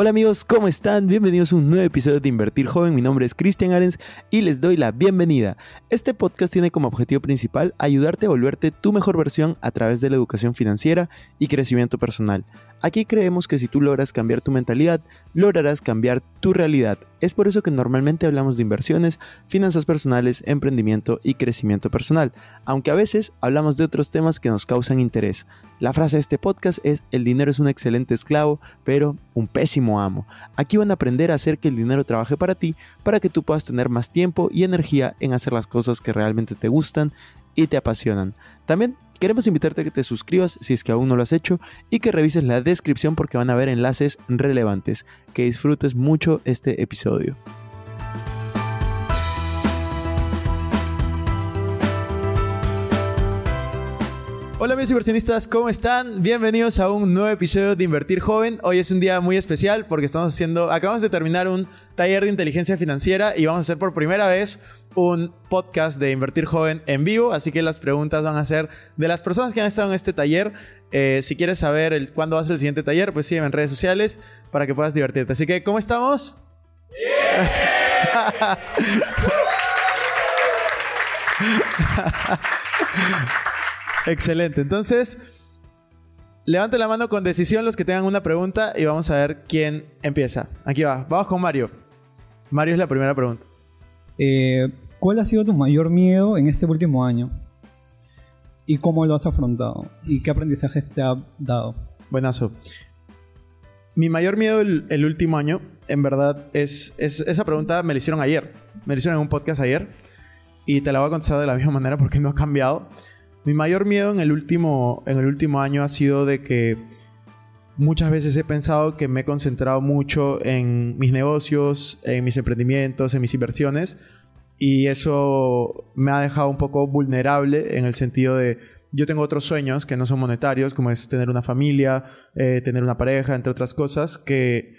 Hola amigos, ¿cómo están? Bienvenidos a un nuevo episodio de Invertir Joven. Mi nombre es Cristian Arens y les doy la bienvenida. Este podcast tiene como objetivo principal ayudarte a volverte tu mejor versión a través de la educación financiera y crecimiento personal. Aquí creemos que si tú logras cambiar tu mentalidad, lograrás cambiar tu realidad. Es por eso que normalmente hablamos de inversiones, finanzas personales, emprendimiento y crecimiento personal, aunque a veces hablamos de otros temas que nos causan interés. La frase de este podcast es el dinero es un excelente esclavo, pero un pésimo amo. Aquí van a aprender a hacer que el dinero trabaje para ti, para que tú puedas tener más tiempo y energía en hacer las cosas que realmente te gustan y te apasionan. También Queremos invitarte a que te suscribas si es que aún no lo has hecho y que revises la descripción porque van a haber enlaces relevantes. Que disfrutes mucho este episodio. Hola amigos inversionistas, ¿cómo están? Bienvenidos a un nuevo episodio de Invertir Joven. Hoy es un día muy especial porque estamos haciendo, acabamos de terminar un taller de inteligencia financiera y vamos a hacer por primera vez un podcast de Invertir Joven en vivo, así que las preguntas van a ser de las personas que han estado en este taller. Eh, si quieres saber cuándo va a ser el siguiente taller, pues sígueme en redes sociales para que puedas divertirte. Así que, ¿cómo estamos? Excelente. Entonces, levante la mano con decisión los que tengan una pregunta y vamos a ver quién empieza. Aquí va. Vamos con Mario. Mario es la primera pregunta. Eh, ¿Cuál ha sido tu mayor miedo en este último año? ¿Y cómo lo has afrontado? ¿Y qué aprendizajes te ha dado? Buenazo. Mi mayor miedo el, último año, en verdad, es, es, Esa pregunta me la hicieron ayer. Me la hicieron en un podcast ayer. Y te la voy a contestar de la misma manera porque no ha cambiado. Mi mayor miedo en el último, en el último año ha sido de que muchas veces he pensado que me he concentrado mucho en mis negocios, en mis emprendimientos, en mis inversiones. Y eso me ha dejado un poco vulnerable en el sentido de yo tengo otros sueños que no son monetarios, como es tener una familia, eh, tener una pareja, entre otras cosas, que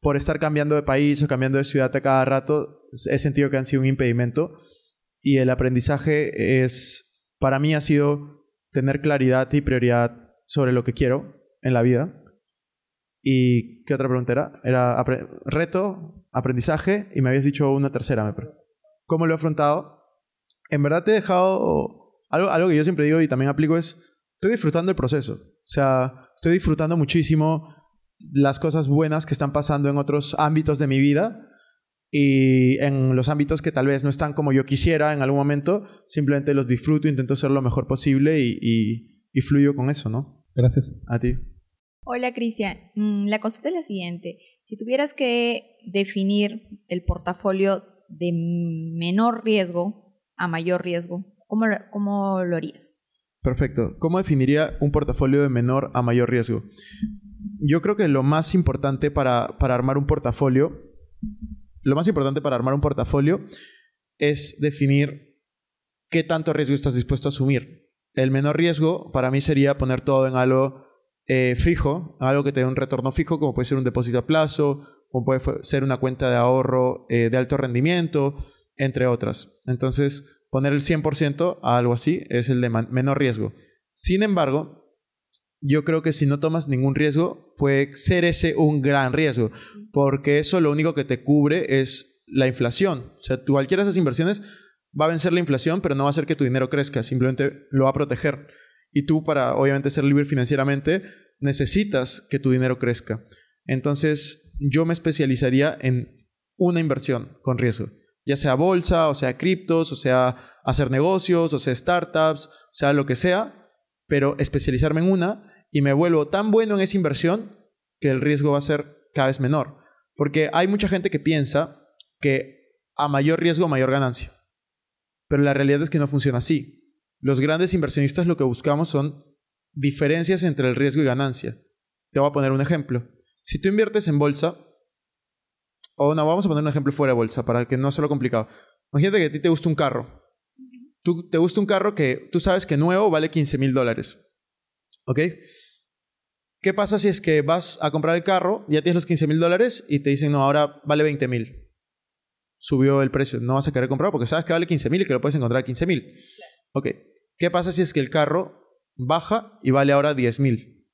por estar cambiando de país o cambiando de ciudad a cada rato, he sentido que han sido un impedimento. Y el aprendizaje es para mí ha sido tener claridad y prioridad sobre lo que quiero en la vida. ¿Y qué otra pregunta era? Era reto, aprendizaje y me habías dicho una tercera, me ¿Cómo lo he afrontado? En verdad te he dejado algo, algo que yo siempre digo y también aplico es, estoy disfrutando el proceso. O sea, estoy disfrutando muchísimo las cosas buenas que están pasando en otros ámbitos de mi vida y en los ámbitos que tal vez no están como yo quisiera en algún momento, simplemente los disfruto, intento ser lo mejor posible y, y, fluyo con eso, ¿no? Gracias. A ti. Hola Cristian, mm, la consulta es la siguiente. Si tuvieras que definir el portafolio de menor riesgo a mayor riesgo, ¿cómo, cómo lo harías? Perfecto. ¿Cómo definiría un portafolio de menor a mayor riesgo? Yo creo que lo más importante para, para armar un portafolio lo más importante para armar un portafolio es definir qué tanto riesgo estás dispuesto a asumir. El menor riesgo para mí sería poner todo en algo eh, fijo, algo que te dé un retorno fijo, como puede ser un depósito a plazo, como puede ser una cuenta de ahorro eh, de alto rendimiento, entre otras. Entonces, poner el 100% a algo así es el de menor riesgo. Sin embargo, yo creo que si no tomas ningún riesgo, puede ser ese un gran riesgo, porque eso lo único que te cubre es la inflación. O sea, cualquiera de esas inversiones va a vencer la inflación, pero no va a hacer que tu dinero crezca, simplemente lo va a proteger. Y tú, para obviamente ser libre financieramente, necesitas que tu dinero crezca. Entonces, yo me especializaría en una inversión con riesgo, ya sea bolsa, o sea criptos, o sea hacer negocios, o sea startups, o sea lo que sea, pero especializarme en una y me vuelvo tan bueno en esa inversión que el riesgo va a ser cada vez menor. Porque hay mucha gente que piensa que a mayor riesgo, mayor ganancia. Pero la realidad es que no funciona así. Los grandes inversionistas lo que buscamos son diferencias entre el riesgo y ganancia. Te voy a poner un ejemplo. Si tú inviertes en bolsa, o no, vamos a poner un ejemplo fuera de bolsa para que no sea lo complicado. Imagínate que a ti te gusta un carro. Tú, te gusta un carro que tú sabes que nuevo vale 15 mil dólares. ¿Ok? ¿Qué pasa si es que vas a comprar el carro, ya tienes los 15 mil dólares y te dicen, no, ahora vale 20 mil? Subió el precio, no vas a querer comprar porque sabes que vale 15 mil y que lo puedes encontrar a 15 mil. Ok, ¿qué pasa si es que el carro baja y vale ahora 10 mil?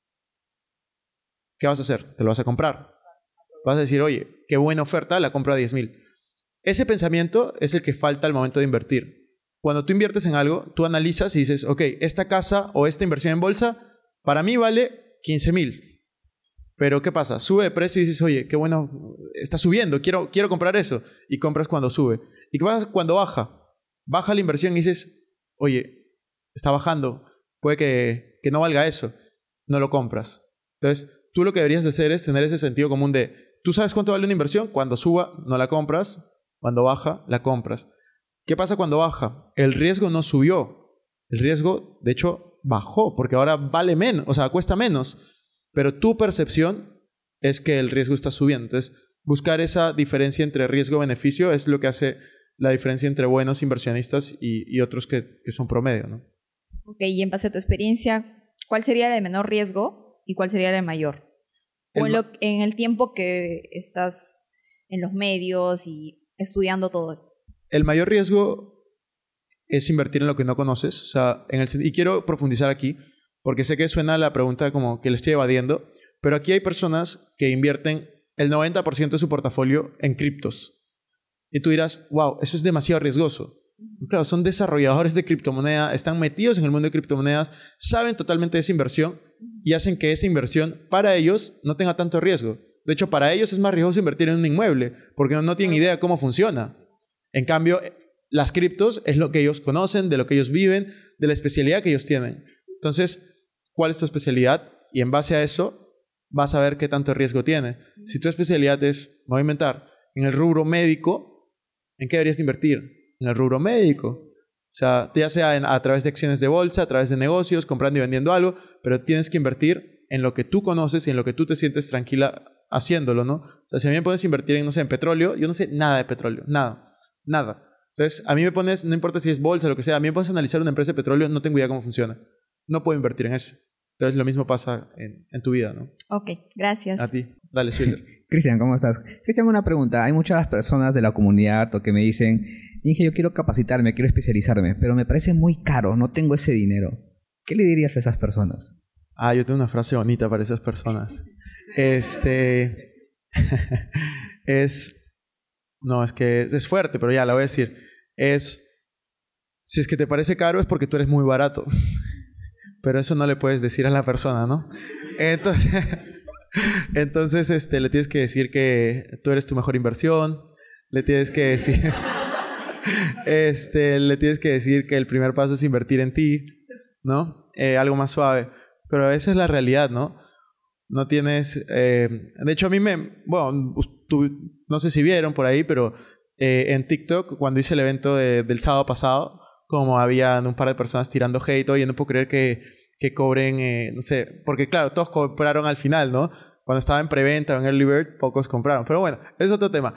¿Qué vas a hacer? Te lo vas a comprar. Vas a decir, oye, qué buena oferta, la compro a 10 mil. Ese pensamiento es el que falta al momento de invertir. Cuando tú inviertes en algo, tú analizas y dices, ok, esta casa o esta inversión en bolsa, para mí vale 15 mil. Pero ¿qué pasa? Sube de precio y dices, oye, qué bueno, está subiendo, quiero, quiero comprar eso. Y compras cuando sube. ¿Y qué pasa cuando baja? Baja la inversión y dices, oye, está bajando, puede que, que no valga eso. No lo compras. Entonces, tú lo que deberías de hacer es tener ese sentido común de, tú sabes cuánto vale una inversión, cuando suba, no la compras, cuando baja, la compras. ¿Qué pasa cuando baja? El riesgo no subió. El riesgo, de hecho, bajó, porque ahora vale menos, o sea, cuesta menos. Pero tu percepción es que el riesgo está subiendo. Entonces, buscar esa diferencia entre riesgo-beneficio es lo que hace la diferencia entre buenos inversionistas y, otros que, son promedio, ¿no? Ok, y en base a tu experiencia, ¿cuál sería el de menor riesgo y cuál sería el de mayor? O en, el tiempo que estás en los medios y estudiando todo esto. El mayor riesgo es invertir en lo que no conoces. O sea, en el, y quiero profundizar aquí, porque sé que suena la pregunta como que le estoy evadiendo, pero aquí hay personas que invierten el 90% de su portafolio en criptos. Y tú dirás, wow, eso es demasiado riesgoso. Claro, son desarrolladores de criptomoneda, están metidos en el mundo de criptomonedas, saben totalmente de esa inversión y hacen que esa inversión para ellos no tenga tanto riesgo. De hecho, para ellos es más riesgoso invertir en un inmueble porque no, tienen idea cómo funciona. En cambio, las criptos es lo que ellos conocen, de lo que ellos viven, de la especialidad que ellos tienen. Entonces, ¿cuál es tu especialidad? Y en base a eso, vas a ver qué tanto riesgo tiene. Si tu especialidad es, voy a inventar, en el rubro médico, ¿en qué deberías invertir? En el rubro médico. O sea, ya sea a través de acciones de bolsa, a través de negocios, comprando y vendiendo algo, pero tienes que invertir en lo que tú conoces y en lo que tú te sientes tranquila haciéndolo, ¿no? O sea, si a mí me pones invertir en, no sé, en petróleo, yo no sé nada de petróleo, nada, nada. Entonces, a mí me pones, no importa si es bolsa o lo que sea, a mí me pones a analizar una empresa de petróleo, no tengo idea cómo funciona. No puedo invertir en eso. Entonces, lo mismo pasa en, en tu vida, ¿no? Ok, gracias. A ti. Dale, Schiller. Cristian, ¿cómo estás? Cristian, una pregunta. Hay muchas personas de la comunidad que me dicen, Inge, yo quiero capacitarme, quiero especializarme, pero me parece muy caro, no tengo ese dinero. ¿Qué le dirías a esas personas? Ah, yo tengo una frase bonita para esas personas. Este. es. No, es que es fuerte, pero ya la voy a decir. Es. Si es que te parece caro es porque tú eres muy barato. Pero eso no le puedes decir a la persona, ¿no? Entonces. Entonces, este, le tienes que decir que tú eres tu mejor inversión. Le tienes que decir. Este, le tienes que decir que el primer paso es invertir en ti, ¿no? Eh, algo más suave. Pero esa es la realidad, ¿no? No tienes... Eh, de hecho, a mí me... Bueno, no sé si vieron por ahí, pero eh, en TikTok, cuando hice el evento del sábado pasado, como habían un par de personas tirando hate, oye, no puedo creer que, que cobren, eh, no sé, porque claro, todos compraron al final, ¿no? Cuando estaba en preventa o en early bird, pocos compraron. Pero bueno, es otro tema.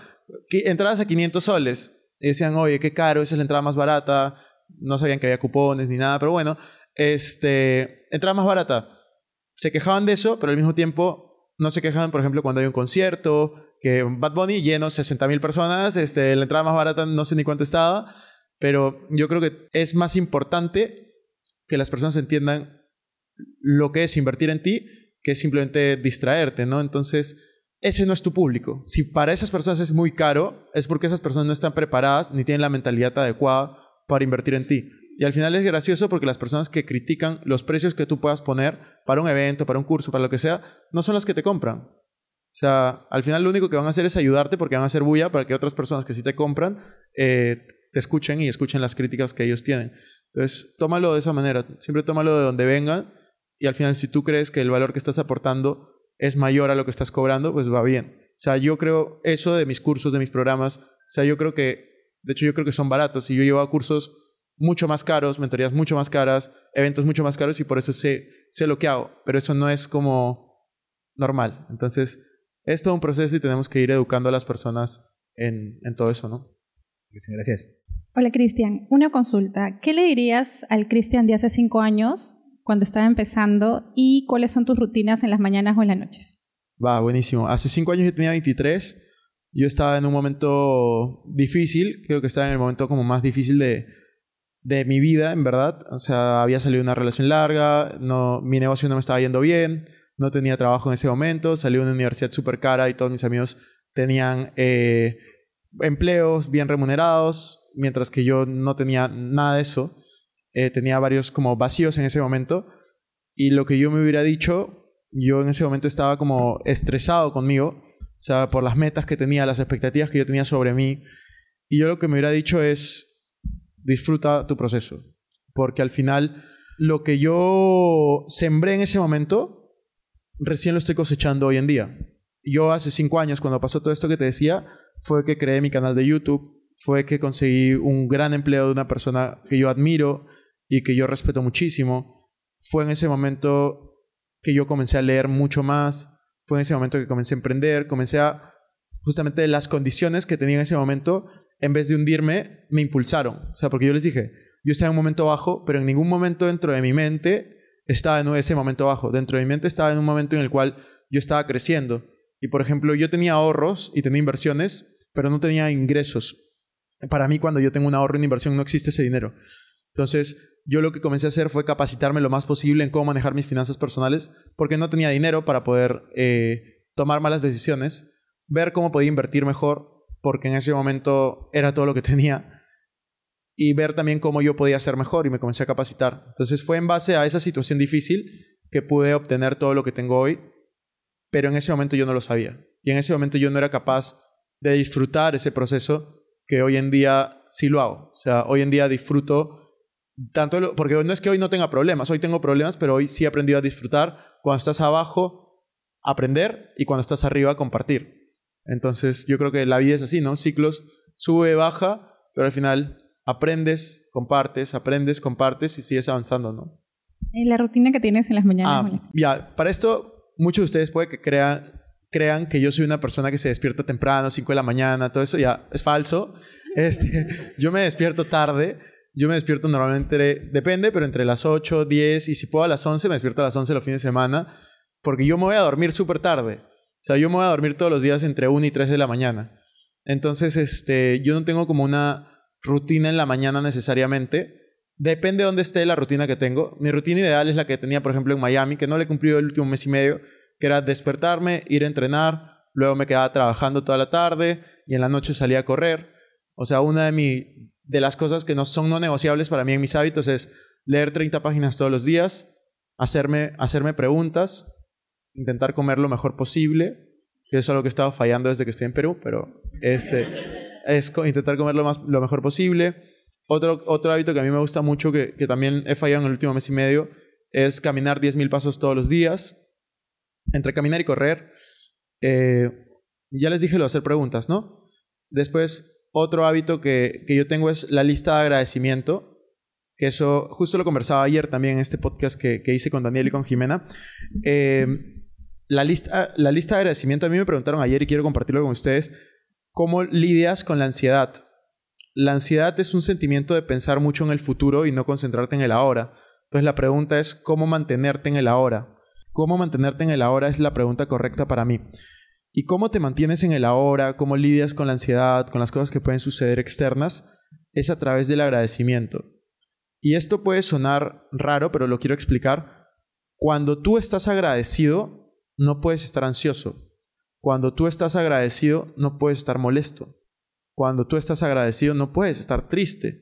Entradas a 500 soles. Y decían, oye, qué caro, esa es la entrada más barata. No sabían que había cupones ni nada, pero bueno, este, entrada más barata. Se quejaban de eso, pero al mismo tiempo no se quejaban, por ejemplo, cuando hay un concierto, que Bad Bunny lleno 60.000 personas, este, la entrada más barata no sé ni cuánto estaba, pero yo creo que es más importante que las personas entiendan lo que es invertir en ti que simplemente distraerte, ¿no? Entonces, ese no es tu público. Si para esas personas es muy caro, es porque esas personas no están preparadas ni tienen la mentalidad adecuada para invertir en ti. Y al final es gracioso porque las personas que critican los precios que tú puedas poner para un evento, para un curso, para lo que sea, no son las que te compran. O sea, al final lo único que van a hacer es ayudarte porque van a hacer bulla para que otras personas que sí te compran eh, te escuchen y escuchen las críticas que ellos tienen. Entonces, tómalo de esa manera. Siempre tómalo de donde vengan y al final si tú crees que el valor que estás aportando es mayor a lo que estás cobrando, pues va bien. O sea, yo creo eso de mis cursos, de mis programas, o sea, yo creo que, de hecho yo creo que son baratos. Si yo llevo cursos mucho más caros, mentorías mucho más caras, eventos mucho más caros y por eso sé, sé lo que hago. Pero eso no es como normal. Entonces, es todo un proceso y tenemos que ir educando a las personas en, en todo eso, ¿no? Gracias. Hola Cristian, una consulta. ¿Qué le dirías al Cristian de hace cinco años cuando estaba empezando y cuáles son tus rutinas en las mañanas o en las noches? Va, buenísimo. Hace cinco años yo tenía 23. Yo estaba en un momento difícil. Creo que estaba en el momento como más difícil de, de mi vida, en verdad. O sea, había salido una relación larga. No, mi negocio no me estaba yendo bien. No tenía trabajo en ese momento. Salí de una universidad súper cara y todos mis amigos tenían eh, empleos bien remunerados. Mientras que yo no tenía nada de eso. Eh, tenía varios como vacíos en ese momento. Y lo que yo me hubiera dicho yo en ese momento estaba como estresado conmigo, o sea, por las metas que tenía, las expectativas que yo tenía sobre mí. Y yo lo que me hubiera dicho es, disfruta tu proceso, porque al final lo que yo sembré en ese momento, recién lo estoy cosechando hoy en día. Yo hace cinco años, cuando pasó todo esto que te decía, fue que creé mi canal de YouTube, fue que conseguí un gran empleo de una persona que yo admiro y que yo respeto muchísimo. Fue en ese momento que yo comencé a leer mucho más. Fue en ese momento que comencé a emprender, comencé a justamente las condiciones que tenía en ese momento, en vez de hundirme, me impulsaron. O sea, porque yo les dije, yo estaba en un momento bajo, pero en ningún momento dentro de mi mente estaba en ese momento bajo. Dentro de mi mente estaba en un momento en el cual yo estaba creciendo. Y por ejemplo, yo tenía ahorros y tenía inversiones, pero no tenía ingresos. Para mí, cuando yo tengo un ahorro y una inversión, no existe ese dinero. Entonces, yo lo que comencé a hacer fue capacitarme lo más posible en cómo manejar mis finanzas personales, porque no tenía dinero para poder eh, tomar malas decisiones, ver cómo podía invertir mejor, porque en ese momento era todo lo que tenía, y ver también cómo yo podía hacer mejor, y me comencé a capacitar. Entonces fue en base a esa situación difícil que pude obtener todo lo que tengo hoy, pero en ese momento yo no lo sabía. Y en ese momento yo no era capaz de disfrutar ese proceso que hoy en día sí lo hago. O sea, hoy en día disfruto tanto porque no es que hoy no tenga problemas, hoy tengo problemas, pero hoy sí he aprendido a disfrutar cuando estás abajo, aprender y cuando estás arriba, compartir. Entonces yo creo que la vida es así, ¿no? Ciclos, sube, baja, pero al final aprendes, compartes, aprendes, compartes y sigues avanzando, ¿no? ¿Y la rutina que tienes en las mañanas? Ah, ya, para esto muchos de ustedes puede que crean, crean que yo soy una persona que se despierta temprano, 5 de la mañana, todo eso ya es falso. Este, yo me despierto tarde yo me despierto normalmente, depende, pero entre las 8, 10 y si puedo a las 11, me despierto a las 11 los fines de semana, porque yo me voy a dormir súper tarde. O sea, yo me voy a dormir todos los días entre 1 y 3 de la mañana. Entonces, este, yo no tengo como una rutina en la mañana necesariamente. Depende de dónde esté la rutina que tengo. Mi rutina ideal es la que tenía, por ejemplo, en Miami, que no le he el último mes y medio, que era despertarme, ir a entrenar, luego me quedaba trabajando toda la tarde y en la noche salía a correr. O sea, una de, mi, de las cosas que no son no negociables para mí en mis hábitos es leer 30 páginas todos los días, hacerme, hacerme preguntas, intentar comer lo mejor posible, que eso es algo que he estado fallando desde que estoy en Perú, pero este, es intentar comer lo, más, lo mejor posible. Otro, otro hábito que a mí me gusta mucho, que, que también he fallado en el último mes y medio, es caminar 10.000 pasos todos los días. Entre caminar y correr, eh, ya les dije lo de hacer preguntas, ¿no? Después otro hábito que, yo tengo es la lista de agradecimiento, que eso justo lo conversaba ayer también en este podcast que, hice con Daniel y con Jimena. Eh, la, lista, la lista de agradecimiento, a mí me preguntaron ayer y quiero compartirlo con ustedes, ¿cómo lidias con la ansiedad? La ansiedad es un sentimiento de pensar mucho en el futuro y no concentrarte en el ahora. Entonces la pregunta es, ¿cómo mantenerte en el ahora? ¿Cómo mantenerte en el ahora es la pregunta correcta para mí? ¿Y cómo te mantienes en el ahora? ¿Cómo lidias con la ansiedad, con las cosas que pueden suceder externas? Es a través del agradecimiento. Y esto puede sonar raro, pero lo quiero explicar. Cuando tú estás agradecido, no puedes estar ansioso. Cuando tú estás agradecido, no puedes estar molesto. Cuando tú estás agradecido, no puedes estar triste.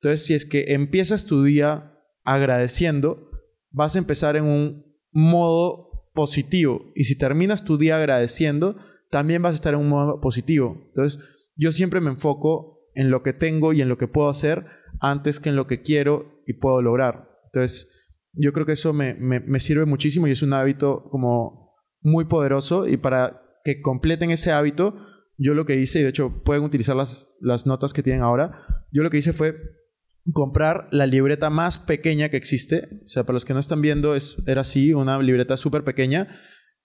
Entonces, si es que empiezas tu día agradeciendo, vas a empezar en un modo positivo. Y si terminas tu día agradeciendo, también vas a estar en un modo positivo. Entonces, yo siempre me enfoco en lo que tengo y en lo que puedo hacer antes que en lo que quiero y puedo lograr. Entonces, yo creo que eso me, me, sirve muchísimo y es un hábito como muy poderoso y para que completen ese hábito, yo lo que hice, y de hecho pueden utilizar las, las notas que tienen ahora, yo lo que hice fue comprar la libreta más pequeña que existe. O sea, para los que no están viendo, es, era así, una libreta súper pequeña.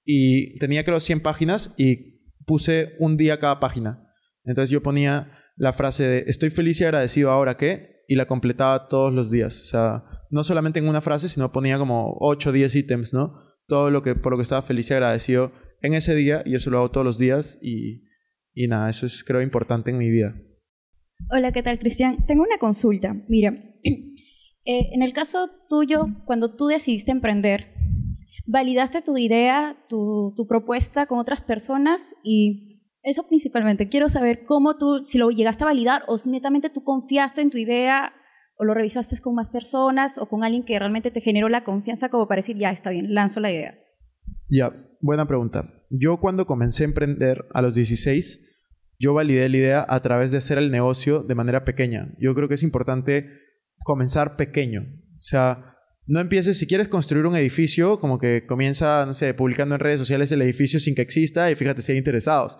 Y tenía creo 100 páginas y puse un día cada página. Entonces yo ponía la frase de estoy feliz y agradecido ahora que y la completaba todos los días. O sea, no solamente en una frase, sino ponía como 8 o 10 ítems, ¿no? Todo lo que por lo que estaba feliz y agradecido en ese día y eso lo hago todos los días y, y nada, eso es creo importante en mi vida. Hola, ¿qué tal, Cristian? Tengo una consulta. Mira, eh, en el caso tuyo, cuando tú decidiste emprender, validaste tu idea, tu, propuesta con otras personas y eso principalmente. Quiero saber cómo tú, si lo llegaste a validar o netamente tú confiaste en tu idea o lo revisaste con más personas o con alguien que realmente te generó la confianza como para decir, ya está bien, lanzo la idea. Ya, buena pregunta. Yo cuando comencé a emprender a los 16, yo validé la idea a través de hacer el negocio de manera pequeña. Yo creo que es importante comenzar pequeño. O sea, no empieces, si quieres construir un edificio, como que comienza, no sé, publicando en redes sociales el edificio sin que exista y fíjate si hay interesados.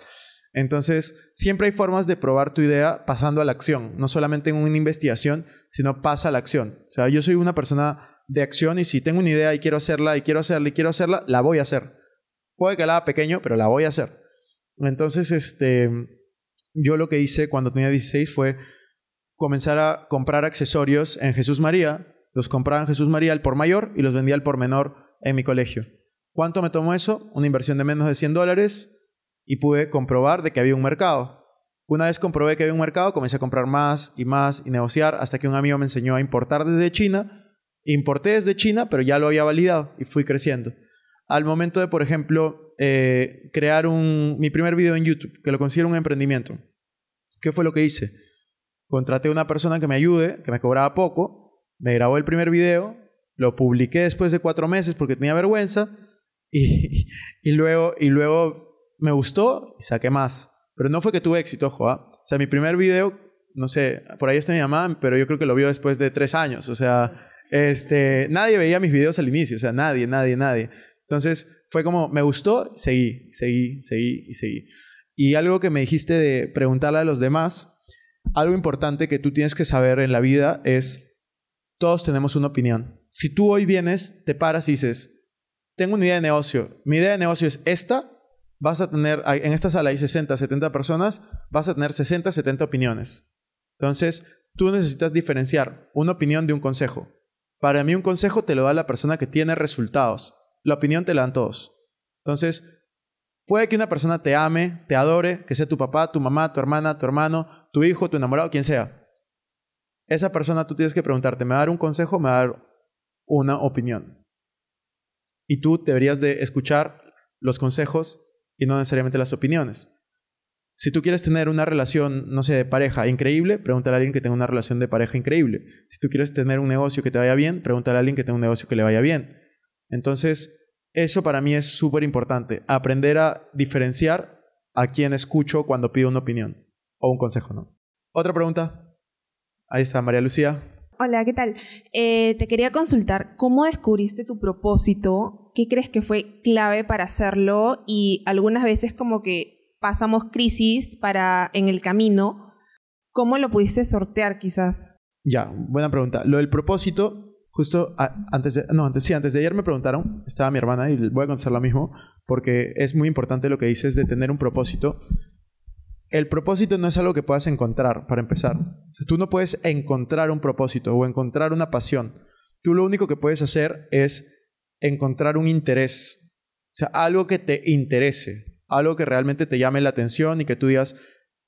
Entonces, siempre hay formas de probar tu idea pasando a la acción, no solamente en una investigación, sino pasa a la acción. O sea, yo soy una persona de acción y si tengo una idea y quiero hacerla y quiero hacerla y quiero hacerla, la voy a hacer. Puede que la haga pequeño, pero la voy a hacer. Entonces, este, yo lo que hice cuando tenía 16 fue comenzar a comprar accesorios en Jesús María. Los compraba en Jesús María al por mayor y los vendía al por menor en mi colegio. ¿Cuánto me tomó eso? Una inversión de menos de 100 dólares y pude comprobar de que había un mercado. Una vez comprobé que había un mercado, comencé a comprar más y más y negociar hasta que un amigo me enseñó a importar desde China. Importé desde China, pero ya lo había validado y fui creciendo. Al momento de, por ejemplo, eh, crear un, mi primer video en YouTube, que lo considero un emprendimiento. ¿Qué fue lo que hice? Contraté a una persona que me ayude, que me cobraba poco, me grabó el primer video, lo publiqué después de cuatro meses porque tenía vergüenza y, y, luego, y luego me gustó y saqué más. Pero no fue que tuve éxito, ojo. ¿ah? O sea, mi primer video, no sé, por ahí está mi mamá, pero yo creo que lo vio después de tres años. O sea, este, nadie veía mis videos al inicio, o sea, nadie, nadie, nadie. Entonces fue como, me gustó, seguí, seguí, seguí y seguí. Y algo que me dijiste de preguntarle a los demás, algo importante que tú tienes que saber en la vida es, todos tenemos una opinión. Si tú hoy vienes, te paras y dices, tengo una idea de negocio, mi idea de negocio es esta, vas a tener, en esta sala hay 60, 70 personas, vas a tener 60, 70 opiniones. Entonces, tú necesitas diferenciar una opinión de un consejo. Para mí un consejo te lo da la persona que tiene resultados. La opinión te la dan todos. Entonces, puede que una persona te ame, te adore, que sea tu papá, tu mamá, tu hermana, tu hermano, tu hijo, tu enamorado, quien sea. Esa persona tú tienes que preguntarte, ¿me va a dar un consejo o me va a dar una opinión? Y tú deberías de escuchar los consejos y no necesariamente las opiniones. Si tú quieres tener una relación, no sé, de pareja increíble, pregúntale a alguien que tenga una relación de pareja increíble. Si tú quieres tener un negocio que te vaya bien, pregúntale a alguien que tenga un negocio que le vaya bien. Entonces, eso para mí es súper importante, aprender a diferenciar a quién escucho cuando pido una opinión o un consejo, ¿no? Otra pregunta. Ahí está, María Lucía. Hola, ¿qué tal? Eh, te quería consultar, ¿cómo descubriste tu propósito? ¿Qué crees que fue clave para hacerlo? Y algunas veces como que pasamos crisis para en el camino. ¿Cómo lo pudiste sortear quizás? Ya, buena pregunta. Lo del propósito Justo antes de, no, antes, sí, antes de ayer me preguntaron, estaba mi hermana y voy a contestar lo mismo, porque es muy importante lo que dices de tener un propósito. El propósito no es algo que puedas encontrar, para empezar. tú no puedes encontrar un propósito o encontrar una pasión. Tú lo único que puedes hacer es encontrar un interés. O sea, algo que te interese, algo que realmente te llame la atención y que tú digas,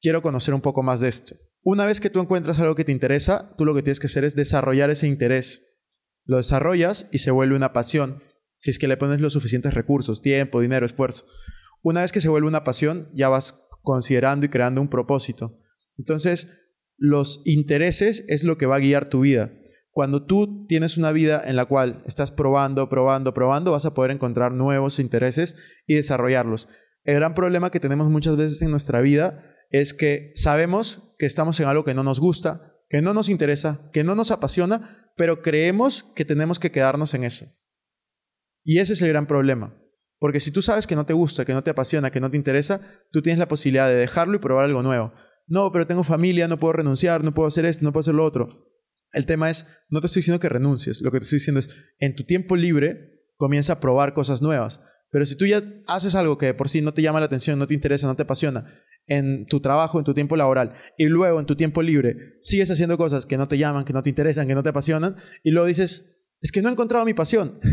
quiero conocer un poco más de esto. Una vez que tú encuentras algo que te interesa, tú lo que tienes que hacer es desarrollar ese interés lo desarrollas y se vuelve una pasión, si es que le pones los suficientes recursos, tiempo, dinero, esfuerzo. Una vez que se vuelve una pasión, ya vas considerando y creando un propósito. Entonces, los intereses es lo que va a guiar tu vida. Cuando tú tienes una vida en la cual estás probando, probando, probando, vas a poder encontrar nuevos intereses y desarrollarlos. El gran problema que tenemos muchas veces en nuestra vida es que sabemos que estamos en algo que no nos gusta, que no nos interesa, que no nos apasiona, pero creemos que tenemos que quedarnos en eso. Y ese es el gran problema. Porque si tú sabes que no te gusta, que no te apasiona, que no te interesa, tú tienes la posibilidad de dejarlo y probar algo nuevo. No, pero tengo familia, no puedo renunciar, no puedo hacer esto, no puedo hacer lo otro. El tema es, no te estoy diciendo que renuncies, lo que te estoy diciendo es, en tu tiempo libre, comienza a probar cosas nuevas. Pero si tú ya haces algo que por sí no te llama la atención, no te interesa, no te apasiona, en tu trabajo, en tu tiempo laboral, y luego en tu tiempo libre sigues haciendo cosas que no te llaman, que no te interesan, que no te apasionan, y luego dices, es que no he encontrado mi pasión.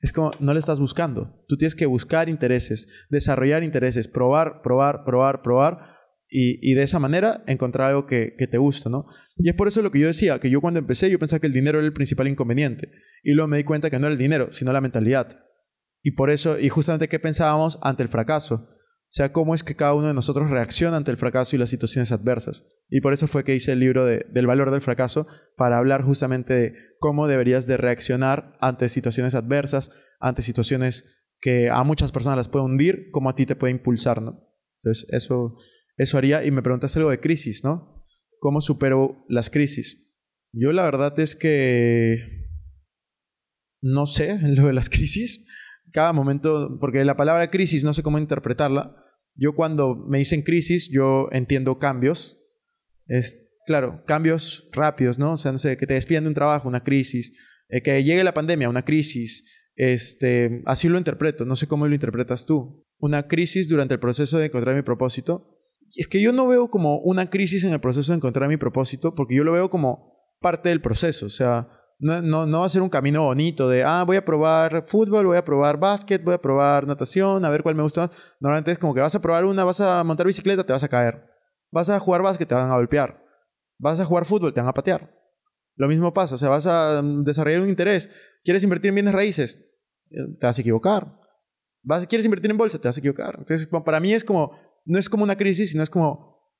Es como, no le estás buscando. Tú tienes que buscar intereses, desarrollar intereses, probar, probar, probar, probar, y, de esa manera encontrar algo que, que, te gusta, ¿no? Y es por eso lo que yo decía, que yo cuando empecé yo pensaba que el dinero era el principal inconveniente, y luego me di cuenta que no era el dinero, sino la mentalidad. Y por eso, y justamente qué pensábamos ante el fracaso. Sea, cómo es que cada uno de nosotros reacciona ante el fracaso y las situaciones adversas. Y por eso fue que hice el libro de, del valor del fracaso, para hablar justamente de cómo deberías de reaccionar ante situaciones adversas, ante situaciones que a muchas personas las puede hundir, como a ti te puede impulsar, ¿no? Entonces, eso, eso haría. Y me preguntaste algo de crisis, ¿no? ¿Cómo supero las crisis? Yo la verdad es que no sé lo de las crisis cada momento, porque la palabra crisis no sé cómo interpretarla. Yo cuando me dicen crisis, yo entiendo cambios. Es, claro, cambios rápidos, ¿no? O sea, no sé, que te despidan de un trabajo, una crisis. Eh, que llegue la pandemia, una crisis. Este, así lo interpreto, no sé cómo lo interpretas tú. Una crisis durante el proceso de encontrar mi propósito. Es que yo no veo como una crisis en el proceso de encontrar mi propósito, porque yo lo veo como parte del proceso. O sea, no, no, no, va a ser un camino bonito de, ah, voy a probar fútbol, voy a probar básquet, voy a probar natación, a ver cuál me gusta más. Normalmente es como que vas a probar una, vas a montar bicicleta, te vas a caer. Vas a jugar básquet, te van a golpear. Vas a jugar fútbol, te van a patear. Lo mismo pasa, o sea, vas a desarrollar un interés. ¿Quieres invertir en bienes raíces? Eh, te vas a equivocar. Vas, ¿Quieres invertir en bolsa? Te vas a equivocar. Entonces, para mí es como, no es como una crisis, sino es como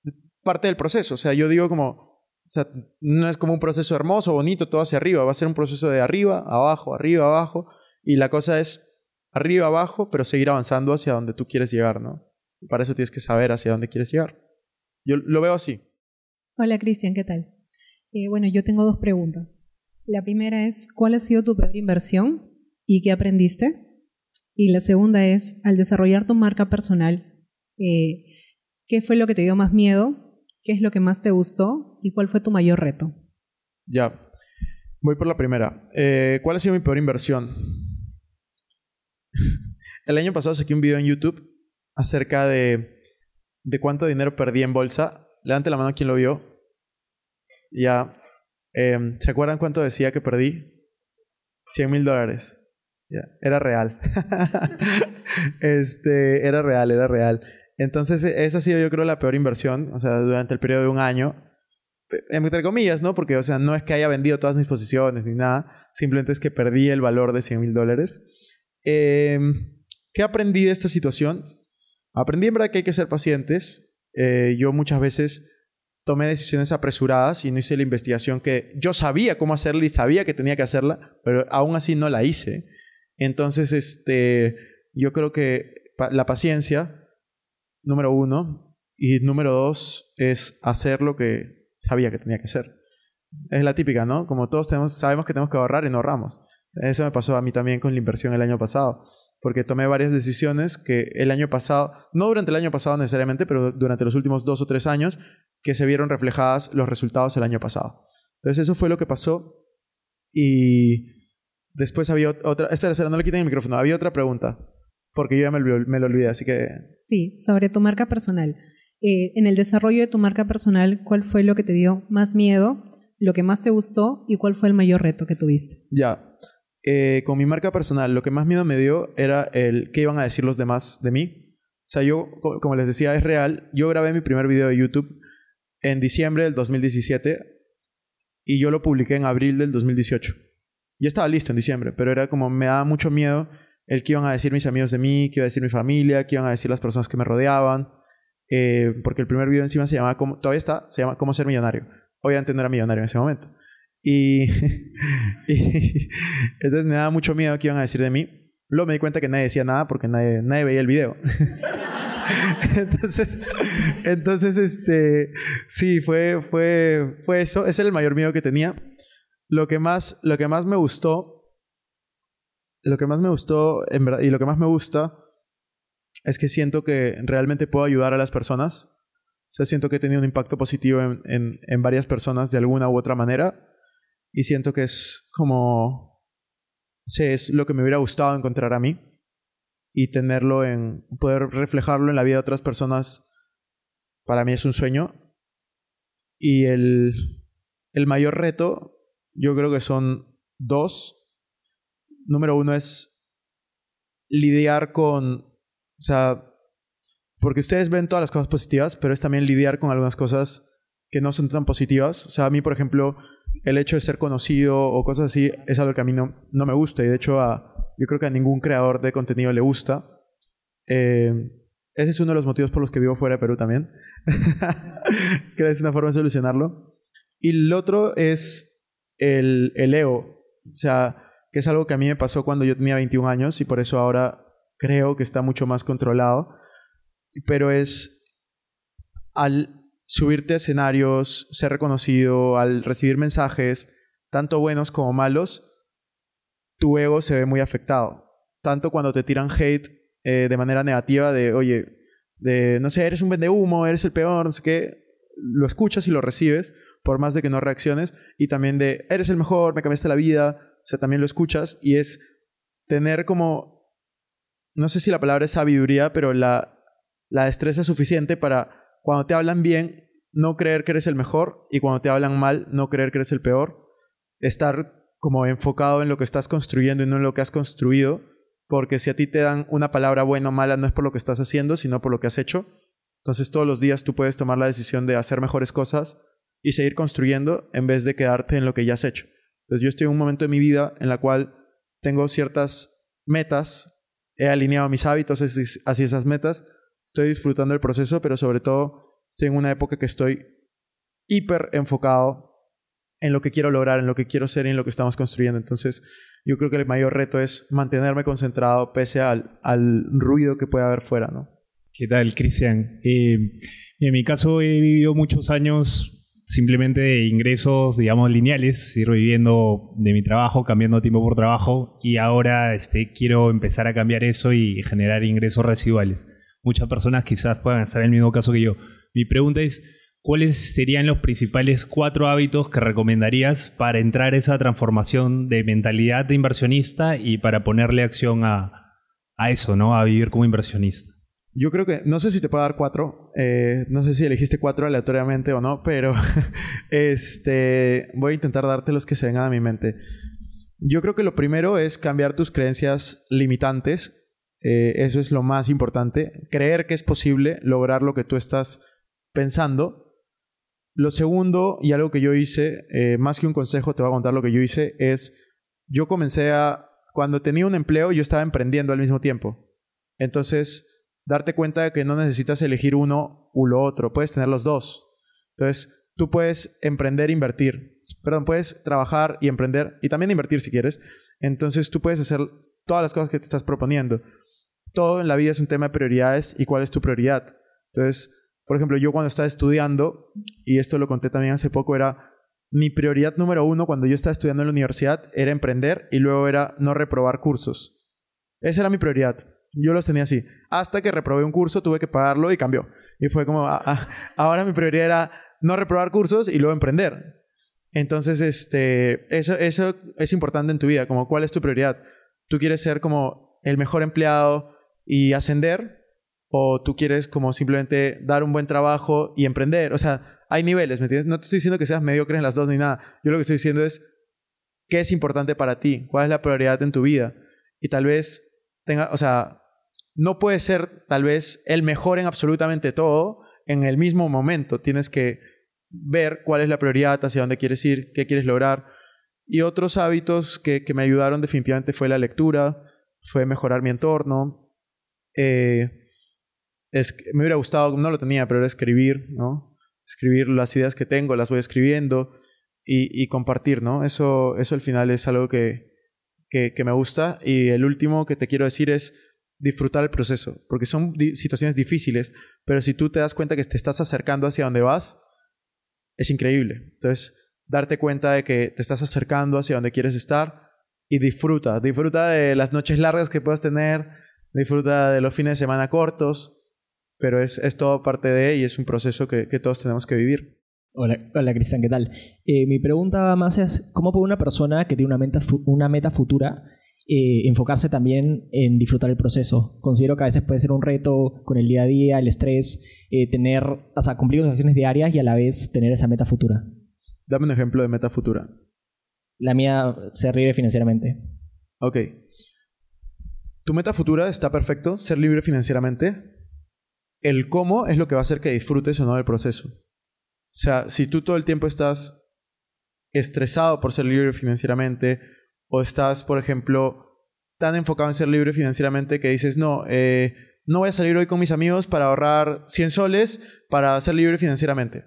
parte del proceso. O sea, yo digo como, sea, no es como un proceso hermoso, bonito, todo hacia arriba. Va a ser un proceso de arriba, abajo, arriba, abajo. Y la cosa es arriba, abajo, pero seguir avanzando hacia donde tú quieres llegar, ¿no? para eso tienes que saber hacia dónde quieres llegar. Yo lo veo así. Hola, Cristian, ¿qué tal? Eh, bueno, yo tengo dos preguntas. La primera es, ¿cuál ha sido tu peor inversión y qué aprendiste? Y la segunda es, al desarrollar tu marca personal, eh, ¿qué fue lo que te dio más miedo ¿Qué es lo que más te gustó y cuál fue tu mayor reto? Ya, voy por la primera. Eh, ¿Cuál ha sido mi peor inversión? El año pasado saqué un video en YouTube acerca de, de cuánto dinero perdí en bolsa. Levante la mano quien lo vio. Ya. Em, ¿Se acuerdan cuánto decía que perdí? 100 mil dólares. Era real. este, era real, era real. Entonces, e, esa ha sido yo creo la peor inversión, o sea, durante el periodo de un año. Entre comillas, ¿no? Porque, o sea, no es que haya vendido todas mis posiciones ni nada, simplemente es que perdí el valor de 100 mil dólares. Em, ¿Qué aprendí de esta situación? Aprendí en verdad que hay que ser pacientes. Eh, yo muchas veces tomé decisiones apresuradas y no hice la investigación que yo sabía cómo hacerla y sabía que tenía que hacerla, pero aún así no la hice. Entonces, este, yo creo que la paciencia número uno. Y número dos es hacer lo que sabía que tenía que hacer. Es la típica, ¿no? Como todos tenemos, sabemos que tenemos que ahorrar y no ahorramos. Eso me pasó a mí también con la inversión el año pasado, porque tomé varias decisiones que el año pasado, no durante el año pasado necesariamente, pero durante los últimos dos o tres años, que se vieron reflejadas los resultados el año pasado. Entonces eso fue lo que pasó y después había otra... Espera, espera, no le quiten el micrófono. Había otra pregunta. Porque yo ya me, lo olvidé, así que... Sí, sobre tu marca personal. Eh, en el desarrollo de tu marca personal, ¿cuál fue lo que te dio más miedo, lo que más te gustó y cuál fue el mayor reto que tuviste? Ya. Eh, con mi marca personal, lo que más miedo me dio era el qué iban a decir los demás de mí. O sea, yo, como les decía, es real. Yo grabé mi primer video de YouTube en diciembre del 2017 y yo lo publiqué en abril del 2018. Ya estaba listo en diciembre, pero era como me daba mucho miedo el que iban a decir mis amigos de mí, qué iba a decir mi familia, qué iban a decir las personas que me rodeaban. Eh, porque el primer video encima se llama, todavía está, se llama Cómo ser millonario. Obviamente no era millonario en ese momento. Y, entonces me daba mucho miedo qué iban a decir de mí. Luego me di cuenta que nadie decía nada porque nadie, nadie veía el video. entonces, entonces, este, sí, fue, fue, fue eso. Ese era el mayor miedo que tenía. Lo que más, lo que más me gustó lo que más me gustó y lo que más me gusta es que siento que realmente puedo ayudar a las personas. O siento que he tenido un impacto positivo en, varias personas de alguna u otra manera. y siento que es como, es lo que me hubiera gustado encontrar a mí y tenerlo en, poder reflejarlo en la vida de otras personas, para mí es un sueño. Y el mayor reto, yo creo que son dos. Número uno es lidiar con, o sea, porque ustedes ven todas las cosas positivas, pero es también lidiar con algunas cosas que no son tan positivas. O sea, a mí, por ejemplo, el hecho de ser conocido o cosas así es algo que a mí no, no me gusta y de hecho a, yo creo que a ningún creador de contenido le gusta. Eh, ese es uno de los motivos por los que vivo fuera de Perú también. que es una forma de solucionarlo. Y el otro es el, el ego. O sea, que es algo que a mí me pasó cuando yo tenía 21 años y por eso ahora creo que está mucho más controlado. Pero es al subirte a escenarios, ser reconocido, al recibir mensajes, tanto buenos como malos, tu ego se ve muy afectado. Tanto cuando te tiran hate eh, de manera negativa de, oye, de, no sé, eres un vende humo, eres el peor, no sé qué, lo escuchas y lo recibes, por más de que no reacciones, y también de, eres el mejor, me cambiaste la vida, o sea, también lo escuchas, y es tener como, no sé si la palabra es sabiduría, pero la, la destreza suficiente para cuando te hablan bien, no creer que eres el mejor, y cuando te hablan mal, no creer que eres el peor, estar como enfocado en lo que estás construyendo y no en lo que has construido, porque si a ti te dan una palabra buena o mala no es por lo que estás haciendo, sino por lo que has hecho. Entonces todos los días tú puedes tomar la decisión de hacer mejores cosas y seguir construyendo en vez de quedarte en lo que ya has hecho. Entonces yo estoy en un momento de mi vida en la cual tengo ciertas metas, he alineado mis hábitos hacia esas metas, estoy disfrutando el proceso, pero sobre todo estoy en una época que estoy hiper enfocado en lo que quiero lograr, en lo que quiero ser y en lo que estamos construyendo. Entonces, yo creo que el mayor reto es mantenerme concentrado pese al, al ruido que puede haber fuera, ¿no? ¿Qué tal, Cristian? Eh, en mi caso he vivido muchos años simplemente de ingresos, digamos, lineales, ir viviendo de mi trabajo, cambiando tiempo por trabajo, y ahora este, quiero empezar a cambiar eso y generar ingresos residuales. Muchas personas quizás puedan estar en el mismo caso que yo. Mi pregunta es, ¿cuáles serían los principales cuatro hábitos que recomendarías para entrar a esa transformación de mentalidad de inversionista y para ponerle acción a, a eso, ¿no? A vivir como inversionista. Yo creo que, no sé si te puedo dar cuatro, eh, no sé si elegiste cuatro aleatoriamente o no, pero este, voy a intentar darte los que se vengan a mi mente. Yo creo que lo primero es cambiar tus creencias limitantes. Eh, eso es lo más importante. Creer que es posible lograr lo que tú estás pensando lo segundo, y algo que yo hice, eh, más que un consejo, te voy a contar lo que yo hice, es, yo comencé a, cuando tenía un empleo, yo estaba emprendiendo al mismo tiempo. Entonces, darte cuenta de que no necesitas elegir uno u lo otro, puedes tener los dos. Entonces, tú puedes emprender invertir. Perdón, puedes trabajar y emprender y también invertir si quieres. Entonces, tú puedes hacer todas las cosas que te estás proponiendo. Todo en la vida es un tema de prioridades y cuál es tu prioridad. Entonces, por ejemplo, yo cuando estaba estudiando, y esto lo conté también hace poco, era mi prioridad número uno cuando yo estaba estudiando en la universidad era emprender y luego era no reprobar cursos. Esa era mi prioridad. Yo los tenía así. Hasta que reprobé un curso, tuve que pagarlo y cambió. Y fue como, ah, ah, ahora mi prioridad era no reprobar cursos y luego emprender. Entonces, este, eso, eso es importante en tu vida, como cuál es tu prioridad. ¿Tú quieres ser como el mejor empleado y ascender? o tú quieres como simplemente dar un buen trabajo y emprender. O sea, hay niveles, ¿me entiendes? No te estoy diciendo que seas mediocre en las dos ni nada. Yo lo que estoy diciendo es qué es importante para ti, cuál es la prioridad en tu vida. Y tal vez tenga, o sea, no puedes ser tal vez el mejor en absolutamente todo en el mismo momento. Tienes que ver cuál es la prioridad, hacia dónde quieres ir, qué quieres lograr. Y otros hábitos que, que me ayudaron definitivamente fue la lectura, fue mejorar mi entorno. Eh, es, me hubiera gustado, no lo tenía, pero era escribir, ¿no? Escribir las ideas que tengo, las voy escribiendo y, y compartir, ¿no? Eso, eso al final es algo que, que, que, me gusta. Y el último que te quiero decir es disfrutar el proceso, porque son situaciones difíciles, pero si tú te das cuenta que te estás acercando hacia donde vas, es increíble. Entonces, darte cuenta de que te estás acercando hacia donde quieres estar y disfruta, disfruta de las noches largas que puedas tener, disfruta de los fines de semana cortos, pero es, es todo parte de y es un proceso que, que todos tenemos que vivir. Hola, hola Cristian, ¿qué tal? Eh, mi pregunta más es, ¿cómo puede una persona que tiene una meta, una meta futura eh, enfocarse también en disfrutar el proceso? Considero que a veces puede ser un reto con el día a día, el estrés, eh, tener, o sea, cumplir con las acciones diarias y a la vez tener esa meta futura. Dame un ejemplo de meta futura. La mía, ser libre financieramente. Ok. Tu meta futura está perfecto, ser libre financieramente. El cómo es lo que va a hacer que disfrutes o no del proceso. O sea, si tú todo el tiempo estás estresado por ser libre financieramente o estás, por ejemplo, tan enfocado en ser libre financieramente que dices, no, eh, no voy a salir hoy con mis amigos para ahorrar 100 soles para ser libre financieramente.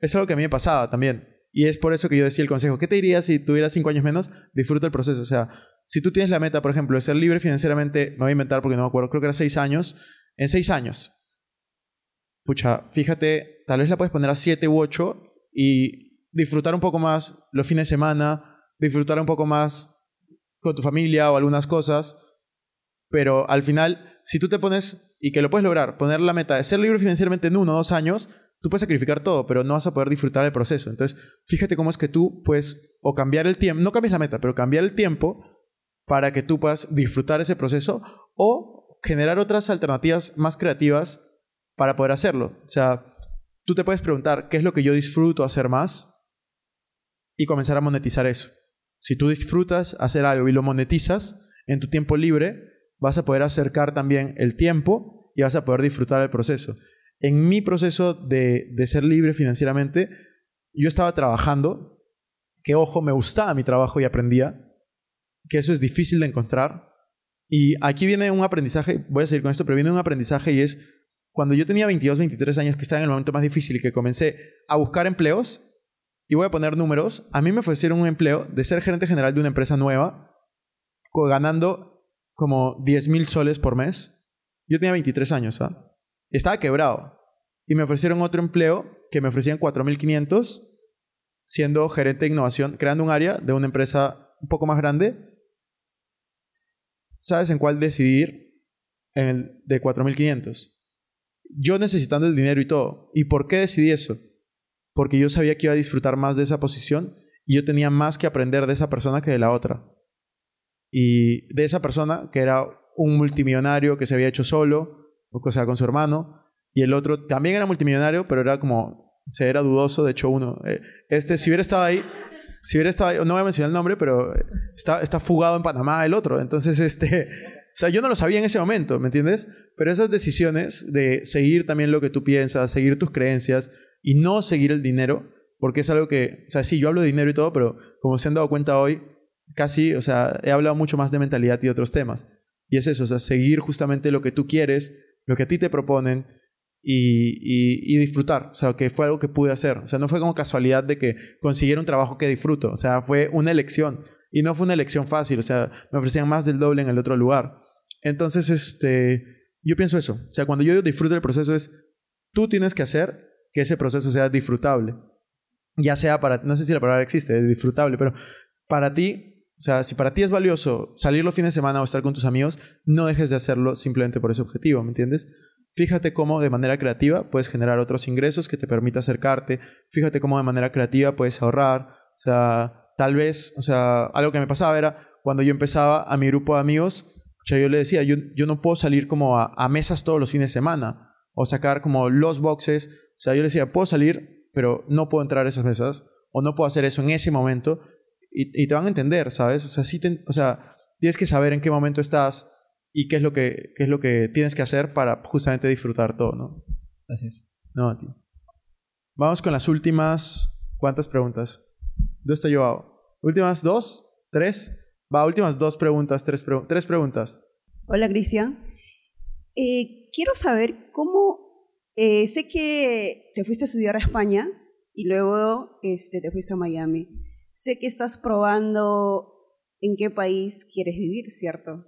Es algo que a mí me pasaba también. Y es por eso que yo decía el consejo, ¿qué te diría si tuvieras 5 años menos? Disfruta el proceso. O sea, si tú tienes la meta, por ejemplo, de ser libre financieramente, me voy a inventar porque no me acuerdo, creo que era 6 años, en 6 años, pucha, fíjate, tal vez la puedes poner a 7 u 8 y disfrutar un poco más los fines de semana, disfrutar un poco más con tu familia o algunas cosas, pero al final, si tú te pones, y que lo puedes lograr, poner la meta de ser libre financieramente en uno o dos años, tú puedes sacrificar todo, pero no vas a poder disfrutar el proceso. Entonces, fíjate cómo es que tú puedes o cambiar el tiempo, no cambies la meta, pero cambiar el tiempo para que tú puedas disfrutar ese proceso o generar otras alternativas más creativas para poder hacerlo. O sea, tú te puedes preguntar, ¿qué es lo que yo disfruto hacer más? Y comenzar a monetizar eso. Si tú disfrutas hacer algo y lo monetizas en tu tiempo libre, vas a poder acercar también el tiempo y vas a poder disfrutar el proceso. En mi proceso de, de ser libre financieramente, yo estaba trabajando, que ojo, me gustaba mi trabajo y aprendía, que eso es difícil de encontrar. Y aquí viene un aprendizaje, voy a seguir con esto, pero viene un aprendizaje y es cuando yo tenía 22, 23 años, que estaba en el momento más difícil y que comencé a buscar empleos, y voy a poner números, a mí me ofrecieron un empleo de ser gerente general de una empresa nueva, ganando como 10 mil soles por mes. Yo tenía 23 años, ¿ah? Estaba quebrado. Y me ofrecieron otro empleo que me ofrecían 4.500, siendo gerente de innovación, creando un área de una empresa un poco más grande. ¿Sabes en cuál decidir? En el de 4.500. Yo necesitando el dinero y todo. ¿Y por qué decidí eso? Porque yo sabía que iba a disfrutar más de esa posición y yo tenía más que aprender de esa persona que de la otra. Y de esa persona, que era un multimillonario que se había hecho solo, o sea, con su hermano, y el otro también era multimillonario, pero era como, o sea, era dudoso, de hecho uno. eh, Este, si hubiera estado ahí, si hubiera estado ahí, no voy a mencionar el nombre, pero está, está fugado en Panamá el otro. Entonces, este, sea, yo no lo sabía en ese momento, ¿me entiendes? Pero esas decisiones de seguir también lo que tú piensas, seguir tus creencias y no seguir el dinero, porque es algo que, o sea, sí, yo hablo de dinero y todo, pero como se han dado cuenta hoy, casi, o sea, he hablado mucho más de mentalidad y otros temas. Y es eso, o sea, seguir justamente lo que tú quieres, lo que a ti te proponen y, y, y disfrutar. O sea, que fue algo que pude hacer. O sea, no fue como casualidad de que consiguiera un trabajo que disfruto. O sea, fue una elección. Y no fue una elección fácil. O sea, me ofrecían más del doble en el otro lugar. Entonces, este, yo pienso eso. O sea, cuando yo disfruto el proceso es, tú tienes que hacer que ese proceso sea disfrutable. Ya sea para, no sé si la palabra existe, es disfrutable, pero para ti, o sea, si para ti es valioso salir los fines de semana o estar con tus amigos, no dejes de hacerlo simplemente por ese objetivo, ¿me entiendes? Fíjate cómo de manera creativa puedes generar otros ingresos que te permita acercarte. Fíjate cómo de manera creativa puedes ahorrar. O sea, tal vez, o sea, algo que me pasaba era cuando yo empezaba a mi grupo de amigos, o sea, yo le decía, yo, yo no puedo salir como a, a mesas todos los fines de semana o sacar como los boxes. O sea, yo le decía, puedo salir, pero no puedo entrar a esas mesas o no puedo hacer eso en ese momento y, y te van a entender, ¿sabes? O sea, sí te- o sea, tienes que saber en qué momento estás y qué es lo que, qué es lo que tienes que hacer para justamente disfrutar todo, ¿no? Gracias. No, a ti. Vamos con las últimas. ¿Cuántas preguntas? ¿Dónde está Joao? ¿Últimas dos? ¿Tres? Va, últimas dos preguntas, tres, pregu- tres preguntas. Hola, Cristian. Eh, quiero saber cómo... eh, sé que te fuiste a estudiar a España y luego este, te fuiste a Miami. Sé que estás probando en qué país quieres vivir, ¿cierto?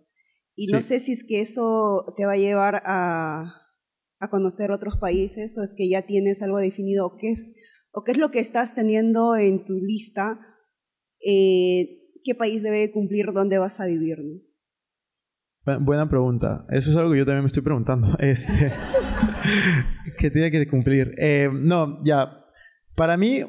Y no Sí. sé si es que eso te va a llevar a, a conocer otros países o es que ya tienes algo definido o qué es, o qué es lo que estás teniendo en tu lista, eh, qué país debe cumplir, dónde vas a vivir. ¿no? Bu- Buena pregunta. Eso es algo que yo también me estoy preguntando. Este, que tiene que cumplir. Eh, no, ya. Para mí,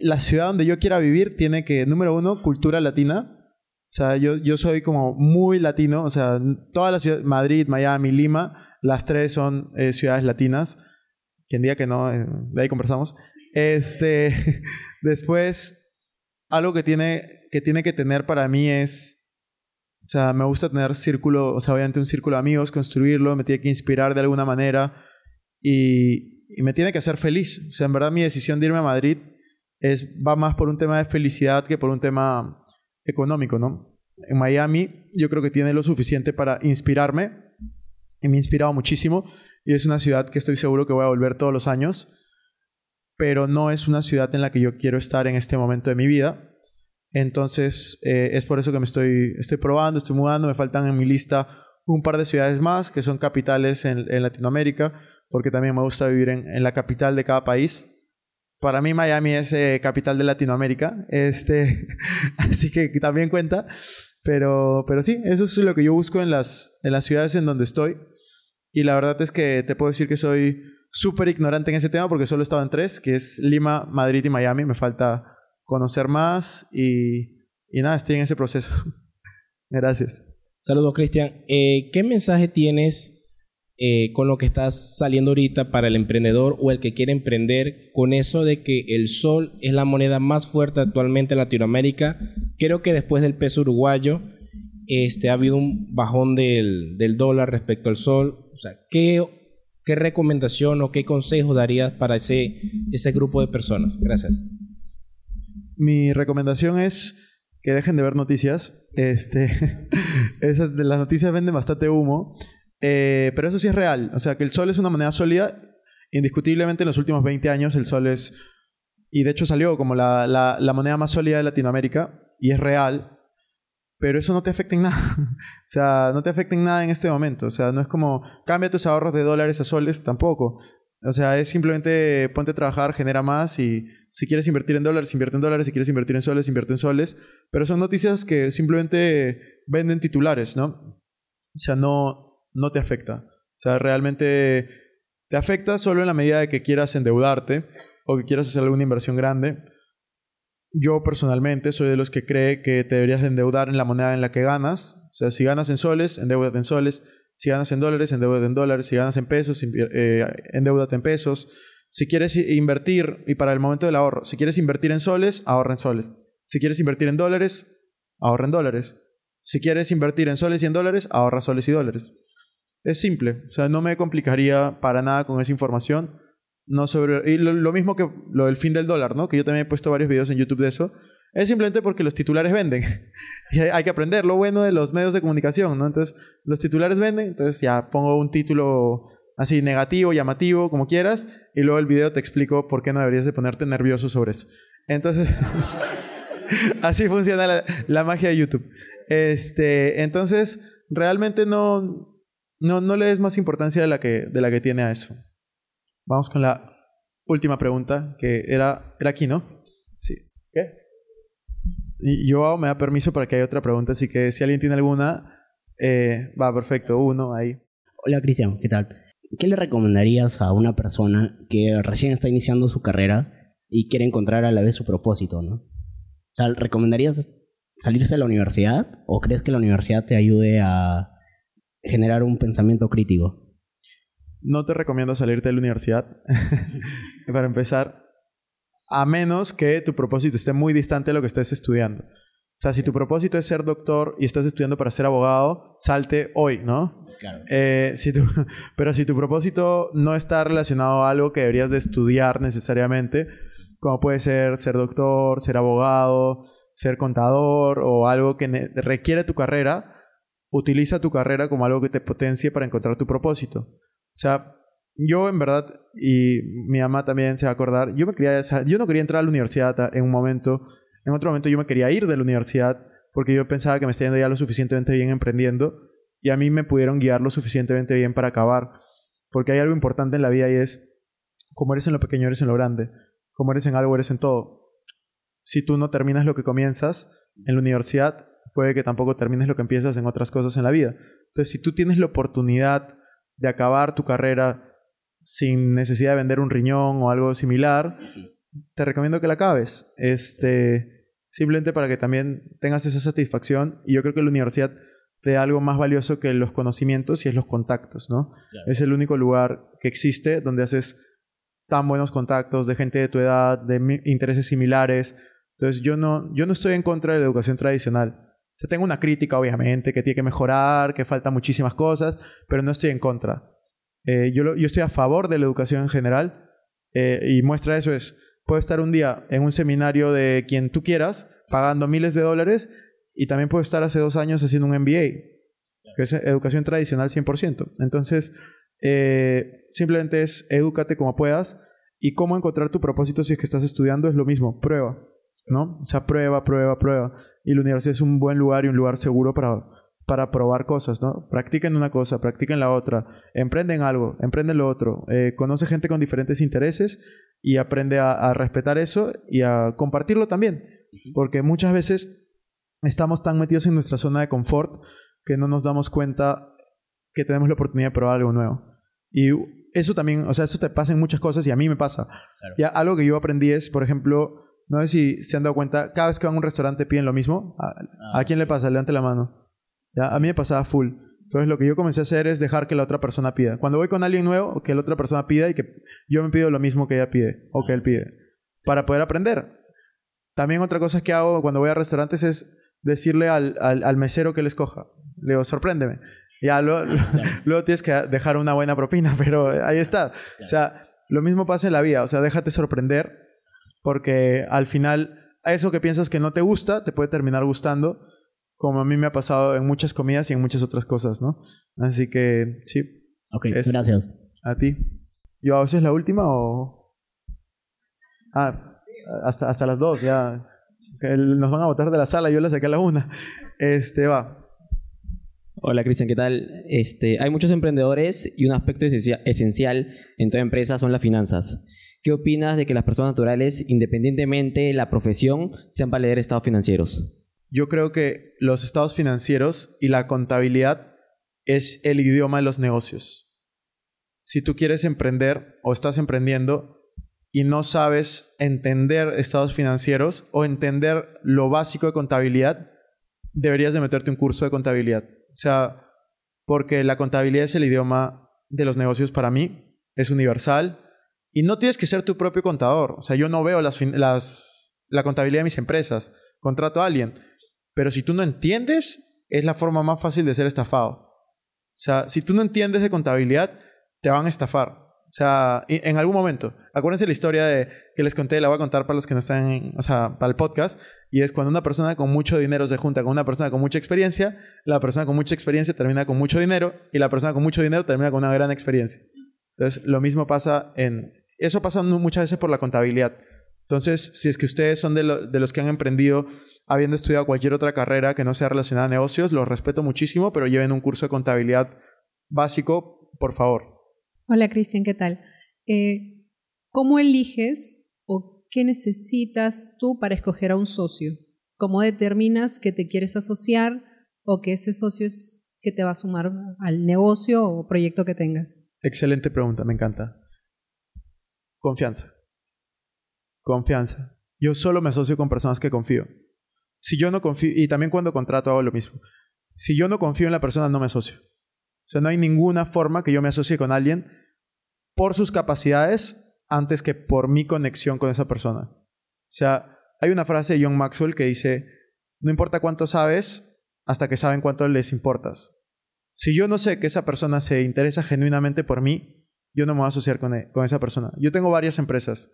la ciudad donde yo quiera vivir tiene que, número uno, cultura latina. O sea, yo, yo soy como muy latino. O sea, todas las ciudades, Madrid, Miami, Lima, las tres son eh, ciudades latinas. Quien diga que no, eh, de ahí conversamos. Este, después, algo que tiene, que tiene que tener para mí es o sea, me gusta tener círculo, o sea, obviamente un círculo de amigos, construirlo, me tiene que inspirar de alguna manera y, y, me tiene que hacer feliz. O sea, en verdad mi decisión de irme a Madrid es, va más por un tema de felicidad que por un tema económico, ¿no? En Miami yo creo que tiene lo suficiente para inspirarme y me ha inspirado muchísimo y es una ciudad que estoy seguro que voy a volver todos los años, pero no es una ciudad en la que yo quiero estar en este momento de mi vida entonces, eh, es por eso que me estoy, estoy probando, estoy mudando. Me faltan en mi lista un par de ciudades más que son capitales en, Latinoamérica, porque también me gusta vivir en, la capital de cada país. Para mí Miami es eh, capital de Latinoamérica, este, así que también cuenta. Pero, pero sí, eso es lo que yo busco en las, en las ciudades en donde estoy. Y la verdad es que te puedo decir que soy súper ignorante en ese tema porque solo he estado en tres, que es Lima, Madrid y Miami. Me falta conocer más y, y nada, estoy en ese proceso. Gracias. Saludos, Cristian. Eh, ¿Qué mensaje tienes eh, con lo que estás saliendo ahorita para el emprendedor o el que quiere emprender con eso de que el sol es la moneda más fuerte actualmente en Latinoamérica? Creo que después del peso uruguayo este, ha habido un bajón del, del dólar respecto al sol. O sea, ¿qué, ¿qué recomendación o qué consejo darías para ese, ese grupo de personas? Gracias mi recomendación es que dejen de ver noticias. Este, esas de las noticias venden bastante humo. Eh, pero eso sí es real. O sea, que el sol es una moneda sólida. Indiscutiblemente en los últimos 20 años el sol es... Y de hecho salió como la, la, la moneda más sólida de Latinoamérica. Y es real. Pero eso no te afecta en nada. o sea, no te afecta en nada en este momento. O sea, no es como cambia tus ahorros de dólares a soles, tampoco. O sea, es simplemente ponte a trabajar, genera más y si quieres invertir en dólares, invierte en dólares, si quieres invertir en soles, invierte en soles. Pero son noticias que simplemente venden titulares, ¿no? O sea, no, no te afecta. O sea, realmente te afecta solo en la medida de que quieras endeudarte o que quieras hacer alguna inversión grande. Yo personalmente soy de los que cree que te deberías de endeudar en la moneda en la que ganas. O sea, si ganas en soles, endeudate en soles. Si ganas en dólares, endeudate en dólares. Si ganas en pesos, eh, endeudate en pesos. Si quieres invertir, y para el momento del ahorro, si quieres invertir en soles, ahorra en soles. Si quieres invertir en dólares, ahorra en dólares. Si quieres invertir en soles y en dólares, ahorra soles y dólares. Es simple. O sea, no me complicaría para nada con esa información. No sobre, y lo, mismo que lo del fin del dólar, ¿no? Que yo también he puesto varios videos en YouTube de eso. Es simplemente porque los titulares venden. y hay, que aprender lo bueno de los medios de comunicación, ¿no? Entonces, los titulares venden, entonces ya pongo un título así negativo, llamativo, como quieras, y luego el video te explico por qué no deberías de ponerte nervioso sobre eso. Entonces, así funciona la, magia de YouTube. Este, entonces, realmente no, no, no le des más importancia de la, que, de la que tiene a eso. Vamos con la última pregunta, que era, era aquí, ¿no? Yo me da permiso para que haya otra pregunta, así que si alguien tiene alguna, eh, va, perfecto, uno ahí. Hola Cristian, ¿qué tal? ¿Qué le recomendarías a una persona que recién está iniciando su carrera y quiere encontrar a la vez su propósito, ¿no? O sea, ¿recomendarías salirse de la universidad o crees que la universidad te ayude a generar un pensamiento crítico? No te recomiendo salirte de la universidad. Para empezar, a menos que tu propósito esté muy distante de lo que estés estudiando. O sea, si tu propósito es ser doctor y estás estudiando para ser abogado, salte hoy, ¿no? Claro. Eh, si tu, pero si tu propósito no está relacionado a algo que deberías de estudiar necesariamente, como puede ser ser doctor, ser abogado, ser contador o algo que requiere tu carrera, utiliza tu carrera como algo que te potencie para encontrar tu propósito. O sea, yo en verdad, y mi mamá también se va a acordar, yo, me quería, yo no quería entrar a la universidad en un momento, en otro momento yo me quería ir de la universidad porque yo pensaba que me estaba yendo ya lo suficientemente bien emprendiendo y a mí me pudieron guiar lo suficientemente bien para acabar. Porque hay algo importante en la vida y es, como eres en lo pequeño, eres en lo grande. Como eres en algo, eres en todo. Si tú no terminas lo que comienzas en la universidad, puede que tampoco termines lo que empiezas en otras cosas en la vida. Entonces, si tú tienes la oportunidad de acabar tu carrera sin necesidad de vender un riñón o algo similar, te recomiendo que la acabes. Este, simplemente para que también tengas esa satisfacción. Y yo creo que la universidad te da algo más valioso que los conocimientos y es los contactos, ¿no? Es el único lugar que existe donde haces tan buenos contactos de gente de tu edad, de intereses similares. Entonces yo no, yo no estoy en contra de la educación tradicional. O sea, tengo una crítica, obviamente, que tiene que mejorar, que faltan muchísimas cosas, pero no estoy en contra. Eh, yo, lo- yo estoy a favor de la educación en general eh, y muestra eso es, puedo estar un día en un seminario de quien tú quieras, pagando miles de dólares, y también puedo estar hace dos años haciendo un MBA, que es educación tradicional 100%. Entonces, eh, simplemente es edúcate como puedas y cómo encontrar tu propósito si es que estás estudiando es lo mismo, prueba, ¿no? O sea, prueba, prueba, prueba. Y la universidad es un buen lugar y un lugar seguro para, para probar cosas, ¿no? Practiquen una cosa, practiquen la otra, emprenden algo, emprenden lo otro, eh, conoce gente con diferentes intereses y aprende a, a respetar eso y a compartirlo también, porque muchas veces estamos tan metidos en nuestra zona de confort que no nos damos cuenta que tenemos la oportunidad de probar algo nuevo. Y eso también, o sea, eso te pasa en muchas cosas y a mí me pasa. Ya algo que yo aprendí es, por ejemplo, no sé si se han dado cuenta, cada vez que van a un restaurante piden lo mismo. ¿A, ¿a quién le pasa? Levante la mano. Ya, a mí me pasaba full. Entonces lo que yo comencé a hacer es dejar que la otra persona pida. Cuando voy con alguien nuevo, que la otra persona pida y que yo me pido lo mismo que ella pide o que él pide. Para poder aprender. También otra cosa que hago cuando voy a restaurantes es decirle al, al, al mesero que le escoja. Le digo, sorpréndeme. Ya luego, luego tienes que dejar una buena propina, pero ahí está. O sea, lo mismo pasa en la vida. O sea, déjate sorprender porque al final eso que piensas que no te gusta te puede terminar gustando, como a mí me ha pasado en muchas comidas y en muchas otras cosas, ¿no? Así que sí. Ok, Eso. gracias. A ti. ¿Yo a veces la última o...? Ah, hasta, hasta las dos, ya. Nos van a botar de la sala, yo la saqué a la una. Este, va. Hola Cristian, ¿qué tal? Este, hay muchos emprendedores y un aspecto esencia- esencial en toda empresa son las finanzas. ¿Qué opinas de que las personas naturales, independientemente de la profesión, sean leer estados financieros? Yo creo que los estados financieros y la contabilidad es el idioma de los negocios. Si tú quieres emprender o estás emprendiendo y no sabes entender estados financieros o entender lo básico de contabilidad, deberías de meterte un curso de contabilidad. O sea, porque la contabilidad es el idioma de los negocios para mí, es universal y no tienes que ser tu propio contador. O sea, yo no veo las, las, la contabilidad de mis empresas, contrato a alguien. Pero si tú no entiendes, es la forma más fácil de ser estafado. O sea, si tú no entiendes de contabilidad, te van a estafar. O sea, en algún momento. Acuérdense la historia de, que les conté, la voy a contar para los que no están, en- o sea, para el podcast. Y es cuando una persona con mucho dinero se junta con una persona con mucha experiencia, la persona con mucha experiencia termina con mucho dinero y la persona con mucho dinero termina con una gran experiencia. Entonces, lo mismo pasa en... Eso pasa muchas veces por la contabilidad. Entonces, si es que ustedes son de, lo- de los que han emprendido habiendo estudiado cualquier otra carrera que no sea relacionada a negocios, los respeto muchísimo, pero lleven un curso de contabilidad básico, por favor. Hola Cristian, ¿qué tal? Eh, ¿Cómo eliges o qué necesitas tú para escoger a un socio? ¿Cómo determinas que te quieres asociar o que ese socio es que te va a sumar al negocio o proyecto que tengas? Excelente pregunta, me encanta. Confianza. Confianza. Yo solo me asocio con personas que confío. Si yo no confío, y también cuando contrato hago lo mismo. Si yo no confío en la persona, no me asocio. O sea, no hay ninguna forma que yo me asocie con alguien por sus capacidades antes que por mi conexión con esa persona. O sea, hay una frase de John Maxwell que dice, no importa cuánto sabes, hasta que saben cuánto les importas. Si yo no sé que esa persona se interesa genuinamente por mí, yo no me voy a asociar con, e- con esa persona. Yo tengo varias empresas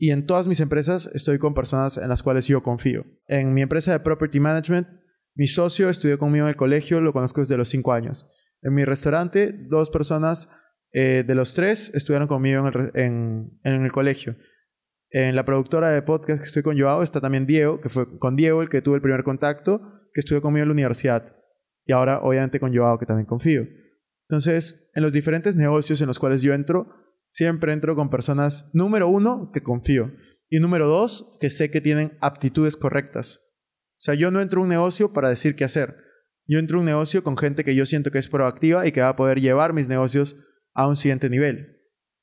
y en todas mis empresas estoy con personas en las cuales yo confío. En mi empresa de Property Management, mi socio estudió conmigo en el colegio, lo conozco desde los cinco años. En mi restaurante, dos personas eh, de los tres estudiaron conmigo en el, en el colegio. En la productora de podcast que estoy con Joao está también Diego, que fue con Diego el que tuve el primer contacto, que estudió conmigo en la universidad. Y ahora, obviamente, con Joao, que también confío. Entonces, en los diferentes negocios en los cuales yo entro, siempre entro con personas, número uno, que confío. Y número dos, que sé que tienen aptitudes correctas. O sea, yo no entro a un negocio para decir qué hacer. Yo entro a un negocio con gente que yo siento que es proactiva y que va a poder llevar mis negocios a un siguiente nivel.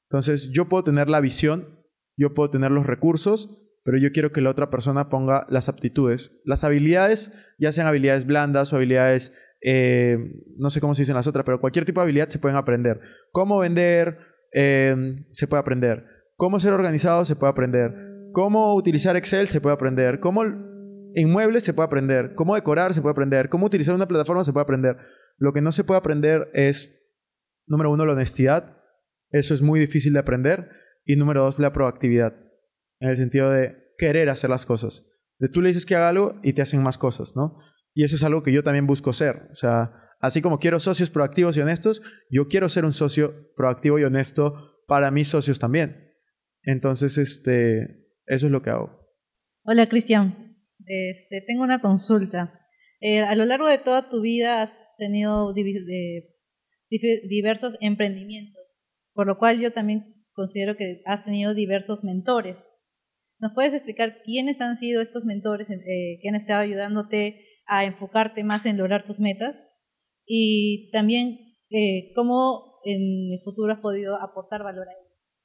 Entonces, yo puedo tener la visión, Yo puedo tener los recursos, pero yo quiero que la otra persona ponga las aptitudes. Las habilidades, ya sean habilidades blandas o habilidades, eh, no sé cómo se dicen las otras, pero cualquier tipo de habilidad se pueden aprender. Cómo vender, eh, se puede aprender. Cómo ser organizado, se puede aprender. Cómo utilizar Excel, se puede aprender. Cómo inmuebles, se puede aprender. Cómo decorar, se puede aprender. Cómo utilizar una plataforma, se puede aprender. Lo que no se puede aprender es, número uno, la honestidad. Eso es muy difícil de aprender. Y número dos, la proactividad. En el sentido de querer hacer las cosas. De tú le dices que haga algo y te hacen más cosas, ¿no? Y eso es algo que yo también busco ser. O sea, así como quiero socios proactivos y honestos, yo quiero ser un socio proactivo y honesto para mis socios también. Entonces, este, eso es lo que hago. Hola, Cristian. Este, tengo una consulta. Eh, a lo largo de toda tu vida has tenido diversos emprendimientos, por lo cual yo también considero que has tenido diversos mentores. ¿Nos puedes explicar quiénes han sido estos mentores eh, que han estado ayudándote a enfocarte más en lograr tus metas? Y también eh, cómo en el futuro has podido aportar valor a ellos.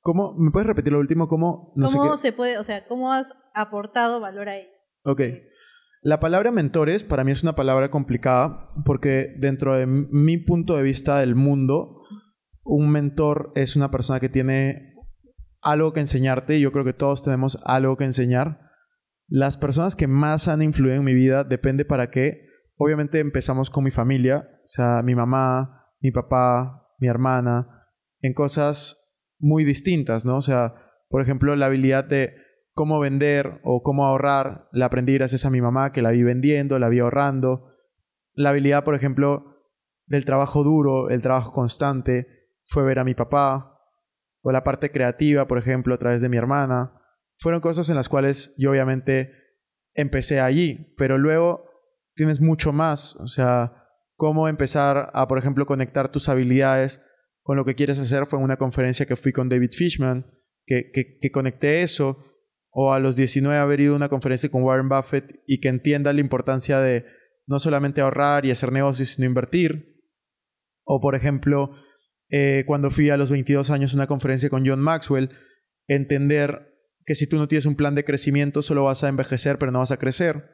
¿Cómo? ¿Me puedes repetir lo último? ¿Cómo? No sé ¿Cómo qué- se puede, o sea, cómo has aportado valor a ellos? Ok. La palabra mentores para mí es una palabra complicada porque dentro de mi punto de vista del mundo, un mentor es una persona que tiene algo que enseñarte y yo creo que todos tenemos algo que enseñar. Las personas que más han influido en mi vida depende para qué. Obviamente empezamos con mi familia, o sea, mi mamá, mi papá, mi hermana, en cosas muy distintas, ¿no? O sea, por ejemplo, la habilidad de cómo vender o cómo ahorrar, la aprendí gracias a mi mamá, que la vi vendiendo, la vi ahorrando. La habilidad, por ejemplo, del trabajo duro, el trabajo constante, fue ver a mi papá. O la parte creativa, por ejemplo, a través de mi hermana. Fueron cosas en las cuales yo obviamente empecé allí, pero luego tienes mucho más. O sea, cómo empezar a, por ejemplo, conectar tus habilidades con lo que quieres hacer. Fue en una conferencia que fui con David Fishman, que, que, que conecté eso. O a los 19 haber ido a una conferencia con Warren Buffett y que entienda la importancia de no solamente ahorrar y hacer negocios, sino invertir. O, por ejemplo, eh, cuando fui a los 22 años a una conferencia con John Maxwell, entender que si tú no tienes un plan de crecimiento, solo vas a envejecer, pero no vas a crecer.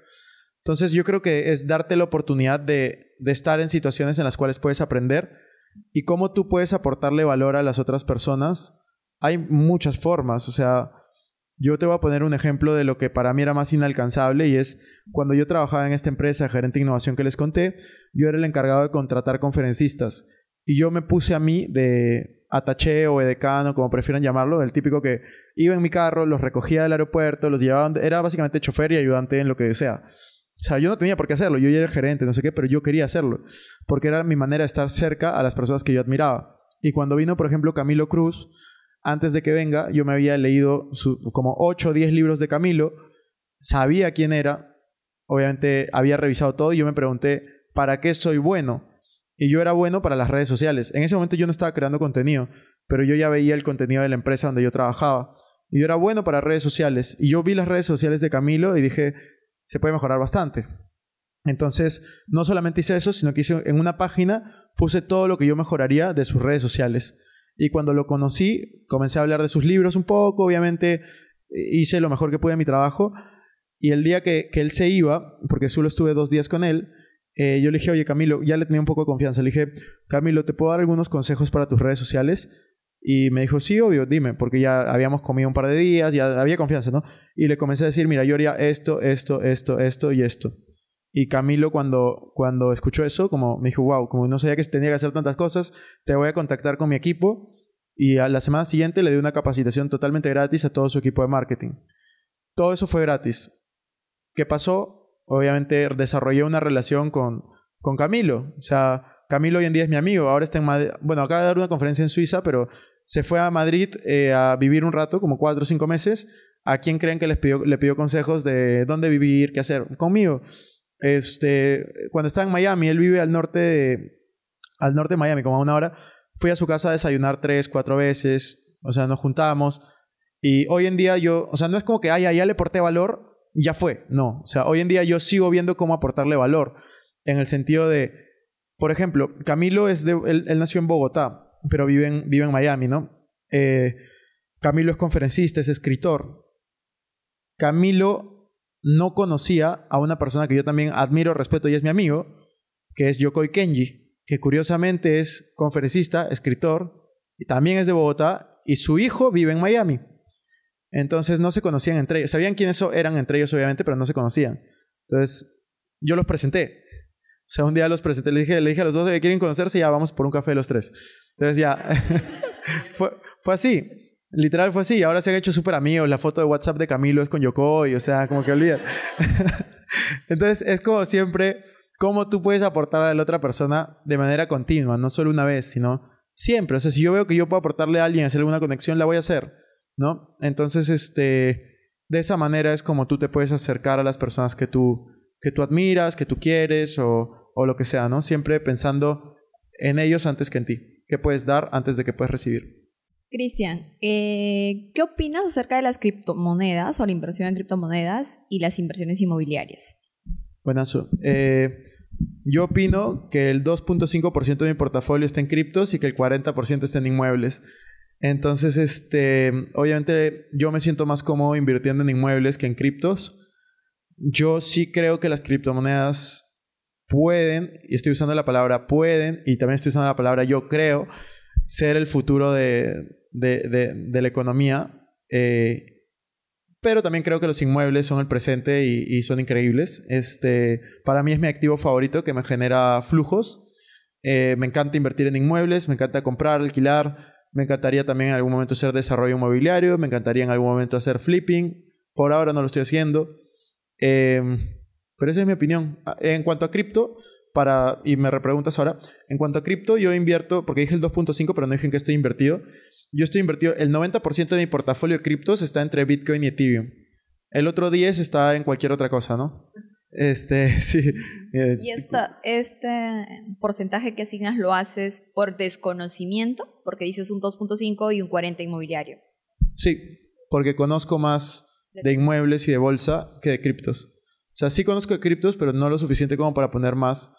Entonces yo creo que es darte la oportunidad de, estar en situaciones en las cuales puedes aprender y cómo tú puedes aportarle valor a las otras personas. Hay muchas formas, o sea, yo te voy a poner un ejemplo de lo que para mí era más inalcanzable y es cuando yo trabajaba en esta empresa, gerente de innovación que les conté, yo era el encargado de contratar conferencistas y yo me puse a mí de ataché o edecano, como prefieran llamarlo, el típico que iba en mi carro, los recogía del aeropuerto, los llevaba, era básicamente chofer y ayudante en lo que sea. O sea, yo no tenía por qué hacerlo, yo ya era gerente, no sé qué, pero yo quería hacerlo, porque era mi manera de estar cerca a las personas que yo admiraba. Y cuando vino, por ejemplo, Camilo Cruz, antes de que venga, yo me había leído su- como 8 o 10 libros de Camilo, sabía quién era, obviamente había revisado todo y yo me pregunté, ¿para qué soy bueno? Y yo era bueno para las redes sociales. En ese momento yo no estaba creando contenido, pero yo ya veía el contenido de la empresa donde yo trabajaba. Y yo era bueno para redes sociales. Y yo vi las redes sociales de Camilo y dije, se puede mejorar bastante. Entonces, no solamente hice eso, sino que hice en una página, puse todo lo que yo mejoraría de sus redes sociales. Y cuando lo conocí, comencé a hablar de sus libros un poco, obviamente hice lo mejor que pude en mi trabajo. Y el día que, que él se iba, porque solo estuve dos días con él, eh, yo le dije, oye Camilo, ya le tenía un poco de confianza. Le dije, Camilo, ¿te puedo dar algunos consejos para tus redes sociales? Y me dijo, sí, obvio, dime, porque ya habíamos comido un par de días, ya había confianza, ¿no? Y le comencé a decir, mira, yo haría esto, esto, esto, esto y esto. Y Camilo cuando, cuando escuchó eso, como me dijo, wow, como no sabía que tenía que hacer tantas cosas, te voy a contactar con mi equipo. Y a la semana siguiente le di una capacitación totalmente gratis a todo su equipo de marketing. Todo eso fue gratis. ¿Qué pasó? Obviamente desarrollé una relación con, con Camilo. O sea, Camilo hoy en día es mi amigo. Ahora está en Madrid. Bueno, acaba de dar una conferencia en Suiza, pero se fue a Madrid eh, a vivir un rato, como cuatro o cinco meses. ¿A quién creen que les pidió, le pidió consejos de dónde vivir, qué hacer? Conmigo. Este, cuando estaba en Miami, él vive al norte de, al norte de Miami, como a una hora. Fui a su casa a desayunar tres, cuatro veces. O sea, nos juntábamos. Y hoy en día yo, o sea, no es como que, ay, ya le aporté valor, ya fue. No. O sea, hoy en día yo sigo viendo cómo aportarle valor. En el sentido de, por ejemplo, Camilo es de, él nació en Bogotá, pero vive en, vive en Miami, ¿no? Eh, Camilo es conferencista, es escritor. Camilo no conocía a una persona que yo también admiro, respeto y es mi amigo, que es Yokoi Kenji, que curiosamente es conferencista, escritor, y también es de Bogotá, y su hijo vive en Miami. Entonces no se conocían entre ellos. Sabían quiénes eran entre ellos, obviamente, pero no se conocían. Entonces yo los presenté. O sea, un día los presenté, le dije, le dije a los dos que quieren conocerse, ya vamos por un café los tres. Entonces ya, fue, fue así. Literal fue así. Ahora se han hecho súper amigos. La foto de WhatsApp de Camilo es con Yokoi. O sea, como que olvida. Entonces es como siempre, cómo tú puedes aportar a la otra persona de manera continua, no solo una vez, sino siempre. O sea, si yo veo que yo puedo aportarle a alguien, hacer alguna conexión, la voy a hacer. ¿No? Entonces, este, de esa manera es como tú te puedes acercar a las personas que tú, que tú admiras, que tú quieres o, o lo que sea, ¿no? Siempre pensando en ellos antes que en ti. ¿Qué puedes dar antes de que puedes recibir? Cristian, eh, ¿qué opinas acerca de las criptomonedas o la inversión en criptomonedas y las inversiones inmobiliarias? Buenazo. Eh, yo opino que el 2.5% de mi portafolio está en criptos y que el 40% está en inmuebles. Entonces, este, obviamente yo me siento más cómodo invirtiendo en inmuebles que en criptos. Yo sí creo que las criptomonedas pueden, y estoy usando la palabra pueden, y también estoy usando la palabra yo creo, ser el futuro de, de, la economía. Eh, pero también creo que los inmuebles son el presente y, son increíbles. Este, para mí es mi activo favorito que me genera flujos. Eh, me encanta invertir en inmuebles, me encanta comprar, alquilar. Me encantaría también en algún momento hacer desarrollo inmobiliario, me encantaría en algún momento hacer flipping. Por ahora no lo estoy haciendo. Em, pero esa es mi opinión. Ah, en cuanto a cripto, para, y me repreguntas ahora, en cuanto a cripto, yo invierto, porque dije el 2.5, pero no dije en qué estoy invertido. Yo estoy invertido, el 90% de mi portafolio de criptos está entre Bitcoin y Ethereum. El otro 10 está en cualquier otra cosa, ¿no? Este, sí. Eh, ¿Y esta, este porcentaje que asignas lo haces por desconocimiento? Porque dices un 2.5 y un 40 inmobiliario. Sí, porque conozco más de inmuebles y de bolsa que de criptos. O sea, sí conozco de criptos, pero no lo suficiente como para poner más.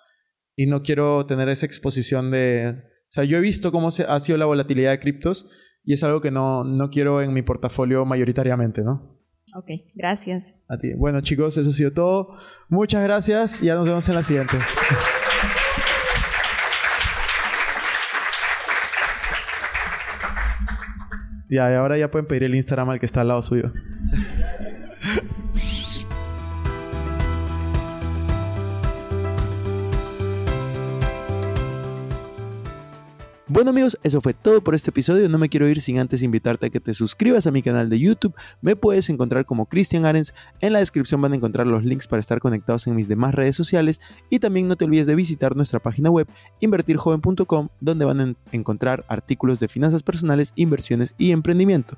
Y no quiero tener esa exposición de... O sea, yo he visto cómo se, ha sido la volatilidad de criptos y es algo que no, no quiero en mi portafolio mayoritariamente, ¿no? Ok, gracias. A ti. Bueno, chicos, eso ha sido todo. Muchas gracias y ya nos vemos en la siguiente. ya, y ahora ya pueden pedir el Instagram al que está al lado suyo. Bueno amigos, eso fue todo por este episodio. No me quiero ir sin antes invitarte a que te suscribas a mi canal de YouTube. Me puedes encontrar como Cristian Arens. En la descripción van a encontrar los links para estar conectados en mis demás redes sociales. Y también no te olvides de visitar nuestra página web invertirjoven.com donde van a encontrar artículos de finanzas personales, inversiones y emprendimiento.